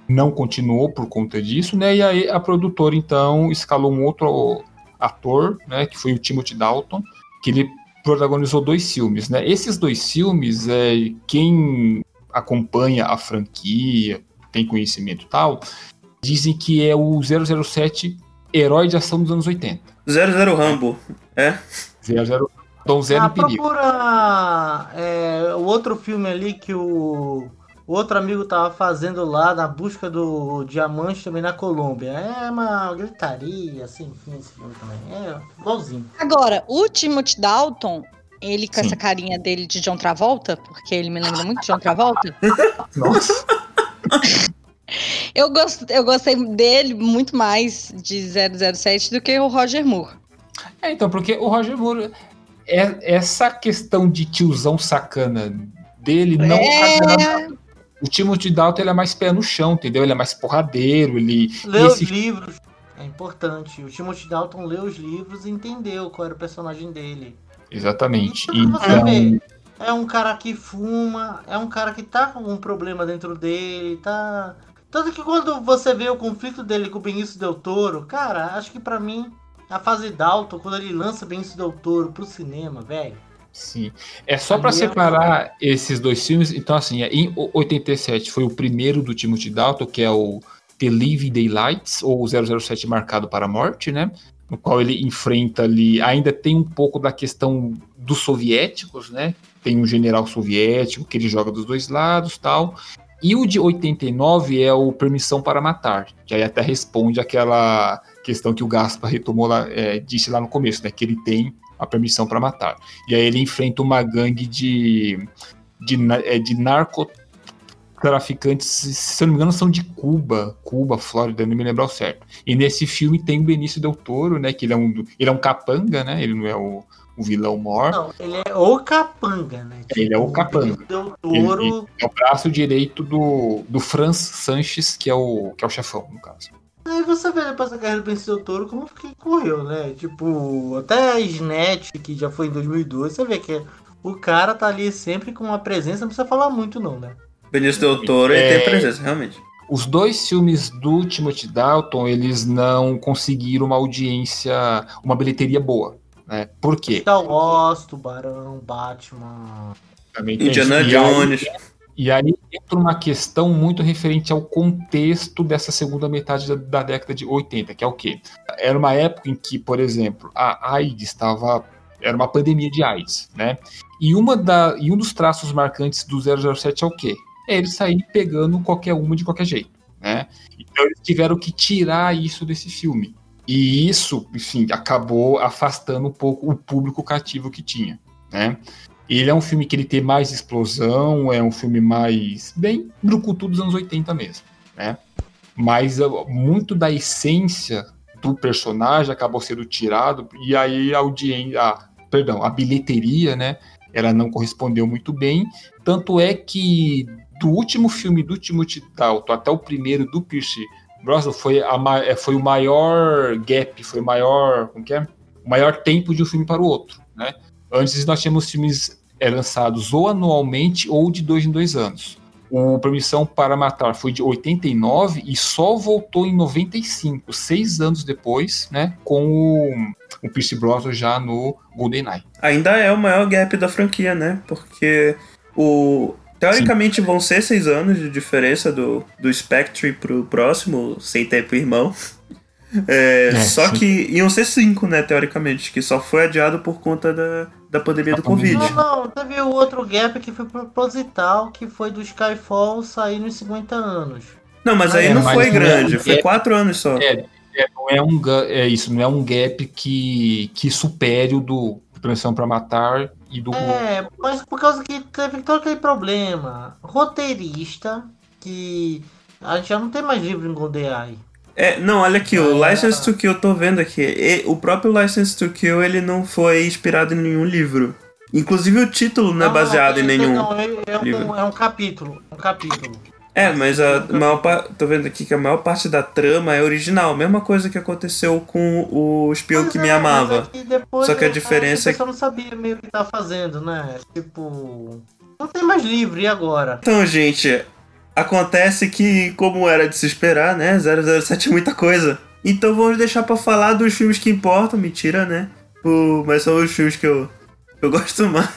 não continuou por conta disso, né? E aí a produtora, então, escalou um outro ator, né? Que foi o Timothy Dalton, que ele protagonizou dois filmes, né? Esses dois filmes, é, quem acompanha a franquia, tem conhecimento e tal, dizem que é o 007 herói de ação dos anos 80. 00 Rambo, é? 00 Donzelo ah, em Perigo. Procura é, o outro filme ali que o, o outro amigo tava fazendo lá na busca do diamante também na Colômbia. É uma gritaria, assim, enfim, esse filme também. É igualzinho. Agora, o Timothy Dalton, ele com Sim. essa carinha dele de John Travolta, porque ele me lembra muito de John Travolta. Nossa. eu, gost, eu gostei dele muito mais de 007 do que o Roger Moore. É, então, porque o Roger Moore. É, essa questão de tiozão sacana dele não é... O Timothy Dalton ele é mais pé no chão, entendeu? Ele é mais porradeiro, ele. Lê esse... os livros. É importante. O Timothy Dalton leu os livros e entendeu qual era o personagem dele. Exatamente. Então... É um cara que fuma, é um cara que tá com um problema dentro dele, tá. Tanto que quando você vê o conflito dele com o Benício Del Toro, cara, acho que para mim, a fase Dalton, quando ele lança Benício Del Toro pro cinema, velho. Sim. É só para separar é... esses dois filmes. Então, assim, em 87 foi o primeiro do Timothy Dalton, que é o The Living Daylights, ou 007 Marcado para a Morte, né? No qual ele enfrenta ali. Ainda tem um pouco da questão dos soviéticos, né? Tem um general soviético que ele joga dos dois lados tal. E o de 89 é o Permissão para Matar, que aí até responde aquela questão que o Gaspar retomou lá, é, disse lá no começo, né? Que ele tem a permissão para matar. E aí ele enfrenta uma gangue de, de, é, de narcotraficantes, se eu não me engano, são de Cuba, Cuba, Flórida, não me lembro ao certo. E nesse filme tem o Benício Del Toro, né? Que ele é um, ele é um capanga, né? Ele não é o, o vilão mor. Não, ele é o capanga, né? Tipo, ele é o capanga. Del Toro... Ele, ele é o braço direito do, do Franz Sanches, que é o, que é o chefão, no caso. Aí você vê depois da carreira do Bencio Toro como que correu, né? Tipo, até a Snatch, que já foi em 2012, você vê que o cara tá ali sempre com uma presença, não precisa falar muito não, né? Benício Del Toro, é... ele tem presença, realmente. Os dois filmes do Timothy Dalton, eles não conseguiram uma audiência, uma bilheteria boa, né? Por quê? Star Wars, Tubarão, Batman... Indiana Jones... E aí entra uma questão muito referente ao contexto dessa segunda metade da, da, década de 80, que é o quê? Era uma época em que, por exemplo, a AIDS estava. Era uma pandemia de AIDS, né? E, uma da, e um dos traços marcantes do 007 é o quê? É ele sair pegando qualquer uma de qualquer jeito, né? Então eles tiveram que tirar isso desse filme. E isso, enfim, acabou afastando um pouco o público cativo que tinha, né? Ele é um filme que ele tem mais explosão, é um filme mais bem brucutu dos anos 80 mesmo, né? Mas uh, muito da essência do personagem acabou sendo tirado e aí a audiência, perdão, a bilheteria, né? Ela não correspondeu muito bem, tanto é que do último filme do Timothy Dalton até o primeiro do Pierce Brosnan foi, a, é, foi o maior gap, foi o maior, como que é? O maior tempo de um filme para o outro, né? Antes nós tínhamos filmes é, lançados ou anualmente ou de dois em dois anos. O Permissão para Matar foi de 89 e só voltou em 95, seis anos depois, né? Com o, o Pierce Brosnan já no GoldenEye. Ainda é o maior gap da franquia, né? Porque o Teoricamente Sim. vão ser seis anos de diferença do, do Spectre pro próximo, sem tempo irmão. É, é, só sim. que iam ser cinco, né, teoricamente, que só foi adiado por conta da, da pandemia do Covid. Não, não, teve o outro gap que foi proposital, que foi do Skyfall sair nos 50 anos. Não, mas aí é, não mas foi grande, é, foi quatro anos só. É, é, não é, um, é isso, não é um gap que, que supere o do Pressão para Matar e do. É, mas por causa que teve todo aquele problema. Roteirista, que a gente já não tem mais livro em GoldenEye. É, não, olha aqui, o License to Kill, eu tô vendo aqui. E, o próprio License to Kill, ele não foi inspirado em nenhum livro. Inclusive o título não, é baseado não, em nenhum. Não, é, é, um, é um capítulo. Um capítulo. É, mas a maior parte. Tô vendo aqui que a maior parte da trama é original. Mesma coisa que aconteceu com o espião pois que é, me amava. É Só que a diferença é que. A não sabia meio que tá fazendo, né? Tipo. Não tem mais livro, e agora? Então, gente, Acontece que, como era de se esperar, né? 007 é muita coisa. Então vamos deixar para falar dos filmes que importam, mentira, né? O, mas são os filmes que eu, eu gosto mais.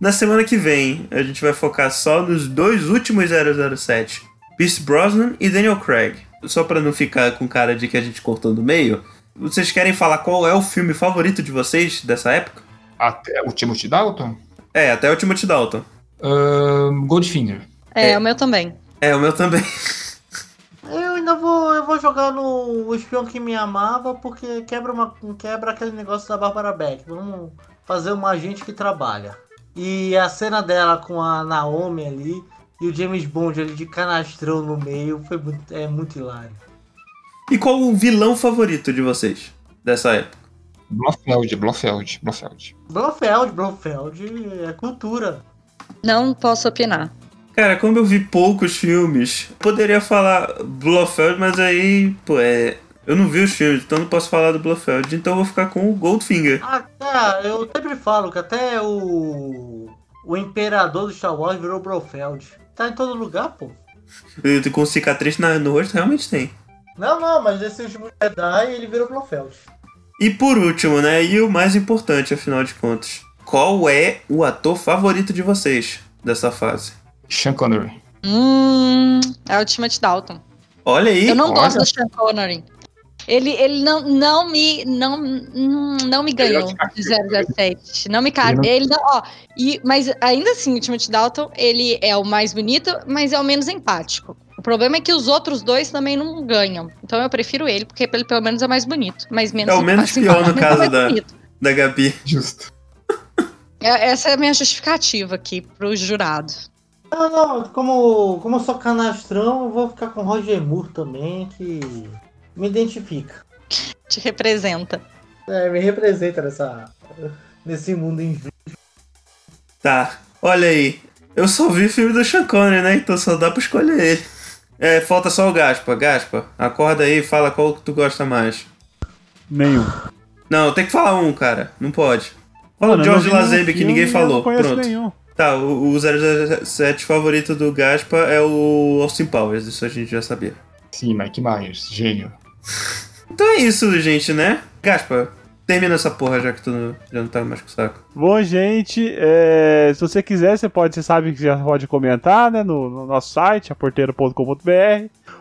Na, na semana que vem, a gente vai focar só nos dois últimos 007. Pierce Brosnan e Daniel Craig. Só para não ficar com cara de que a gente cortou no meio, vocês querem falar qual é o filme favorito de vocês dessa época? Até o Timothy Dalton? É, até o Timothy Dalton. Um, Goldfinger. É, é, o meu também. É, o meu também. Eu ainda vou, eu vou jogar no o espião que me amava porque quebra uma quebra aquele negócio da Bárbara Beck. Vamos fazer uma agente que trabalha. E a cena dela com a Naomi ali e o James Bond ali de canastrão no meio foi muito, é muito hilário. E qual o vilão favorito de vocês dessa época? Blofeld, Blofeld, Blofeld. Blofeld, Blofeld é cultura. Não posso opinar. Cara, como eu vi poucos filmes, poderia falar Blofeld, mas aí, pô, é. Eu não vi os filmes, então não posso falar do Blofeld, então eu vou ficar com o Goldfinger. Ah, cara, eu sempre falo que até o. O imperador do Star Wars virou Blofeld. Tá em todo lugar, pô. Com cicatriz na, no rosto, realmente tem. Não, não, mas esse último Jedi ele virou Blofeld. E por último, né, e o mais importante, afinal de contas, qual é o ator favorito de vocês dessa fase? Sean Connery. Hum, é o Timothy Dalton. Olha aí. Eu não olha. gosto do Sean Connery. Ele, ele não, não me não, não me ganhou de 007. Não me cabe. Ele não, ó, e, mas ainda assim, o Timothy Dalton, ele é o mais bonito, mas é o menos empático. O problema é que os outros dois também não ganham. Então eu prefiro ele, porque ele pelo menos é mais bonito. Mas menos É o menos pior no caso da, da Gabi. Justo. É, essa é a minha justificativa aqui pro jurado. Não, não, como, como eu sou canastrão, eu vou ficar com Roger Moore também, que me identifica. Te representa. É, me representa nessa, nesse mundo injusto. Tá, olha aí. Eu só vi filme do Sean Connery, né? Então só dá pra escolher ele. É, falta só o Gaspa. Gaspa, acorda aí e fala qual que tu gosta mais. Nenhum. Não, tem que falar um, cara. Não pode. Fala Mano, o George Lazenby, que ninguém falou. Pronto. nenhum. Tá, o, o 007 favorito do Gaspa é o Austin Powers, isso a gente já sabia. Sim, Mike Myers, gênio. Então é isso, gente, né? Gaspa, termina essa porra já que tu já não tá mais com o saco. Bom, gente, é, se você quiser, você pode, você sabe que já pode comentar, né, no, no nosso site, aporteiro.com.br,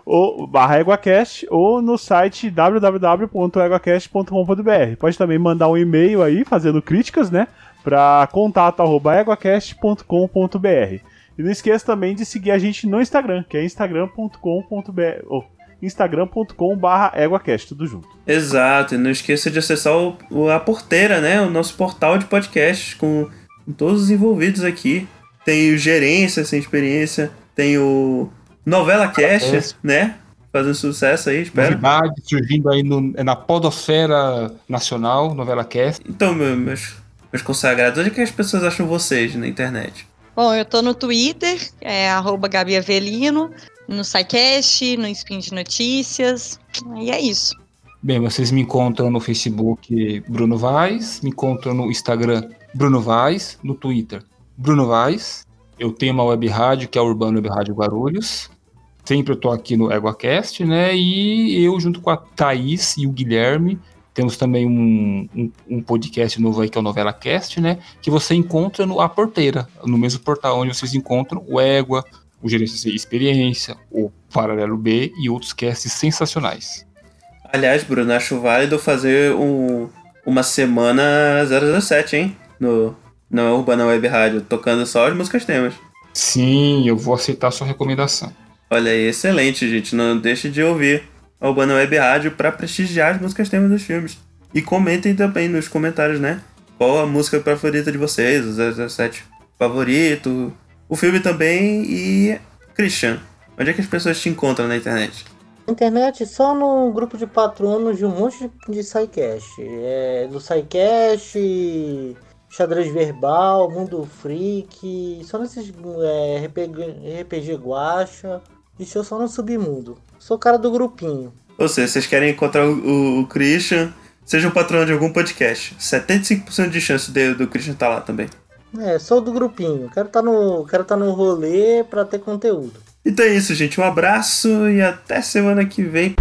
ou barra EguaCast, ou no site www.eguacast.com.br. Pode também mandar um e-mail aí, fazendo críticas, né, para contato@eguacast.com.br. E não esqueça também de seguir a gente no Instagram, que é instagram.com.br, ou instagram.com/barra EguaCast, tudo junto. Exato, e não esqueça de acessar o, a porteira, né? O nosso portal de podcasts com, com todos os envolvidos aqui. Tem o Gerência Sem Experiência, tem o Novela Cast, né? Fazendo sucesso aí, espero. Novidade surgindo aí no- na podosfera nacional, novela cast. Então, meu- meus, meus consagrados, onde é que as pessoas acham vocês na internet? Bom, eu tô no Twitter, é arroba Gabi Avelino, no SciCast, no Spin de Notícias, e é isso. Bem, vocês me encontram no Facebook Bruno Vaz, me encontram no Instagram Bruno Vaz, no Twitter Bruno Vaz. Eu tenho uma web rádio que é a Urbano Web Rádio Guarulhos. Sempre eu tô aqui no EguaCast, né? E eu, junto com a Thaís e o Guilherme, temos também um, um, um podcast novo aí que é o Novela Cast, né? Que você encontra no A Porteira, no mesmo portal onde vocês encontram o Égua, o Gerência C Experiência, o Paralelo B e outros casts sensacionais. Aliás, Bruno, acho válido fazer um, uma semana 007, hein? No, na Urbana Web Rádio, tocando só as músicas temas. Sim, eu vou aceitar a sua recomendação. Olha aí, excelente, gente. Não deixe de ouvir a Urbana Web Rádio para prestigiar as músicas temas dos filmes. E comentem também nos comentários, né? Qual a música favorita de vocês, o 007 favorito, o filme também e. Christian, onde é que as pessoas te encontram na internet? Internet só no grupo de patronos de um monte de, SciCast. É, do SciCast, Xadrez Verbal, Mundo Freak, só nesses é, RPG, RPG Guacha. E eu só no Submundo. Sou o cara do grupinho. Ou seja, vocês querem encontrar o, o- Christian, seja um patrão de algum podcast. 75% de chance de- do Christian estar lá também. É, sou do grupinho. Quero estar no, quero tá no rolê pra ter conteúdo. Então é isso, gente. Um abraço e até semana que vem.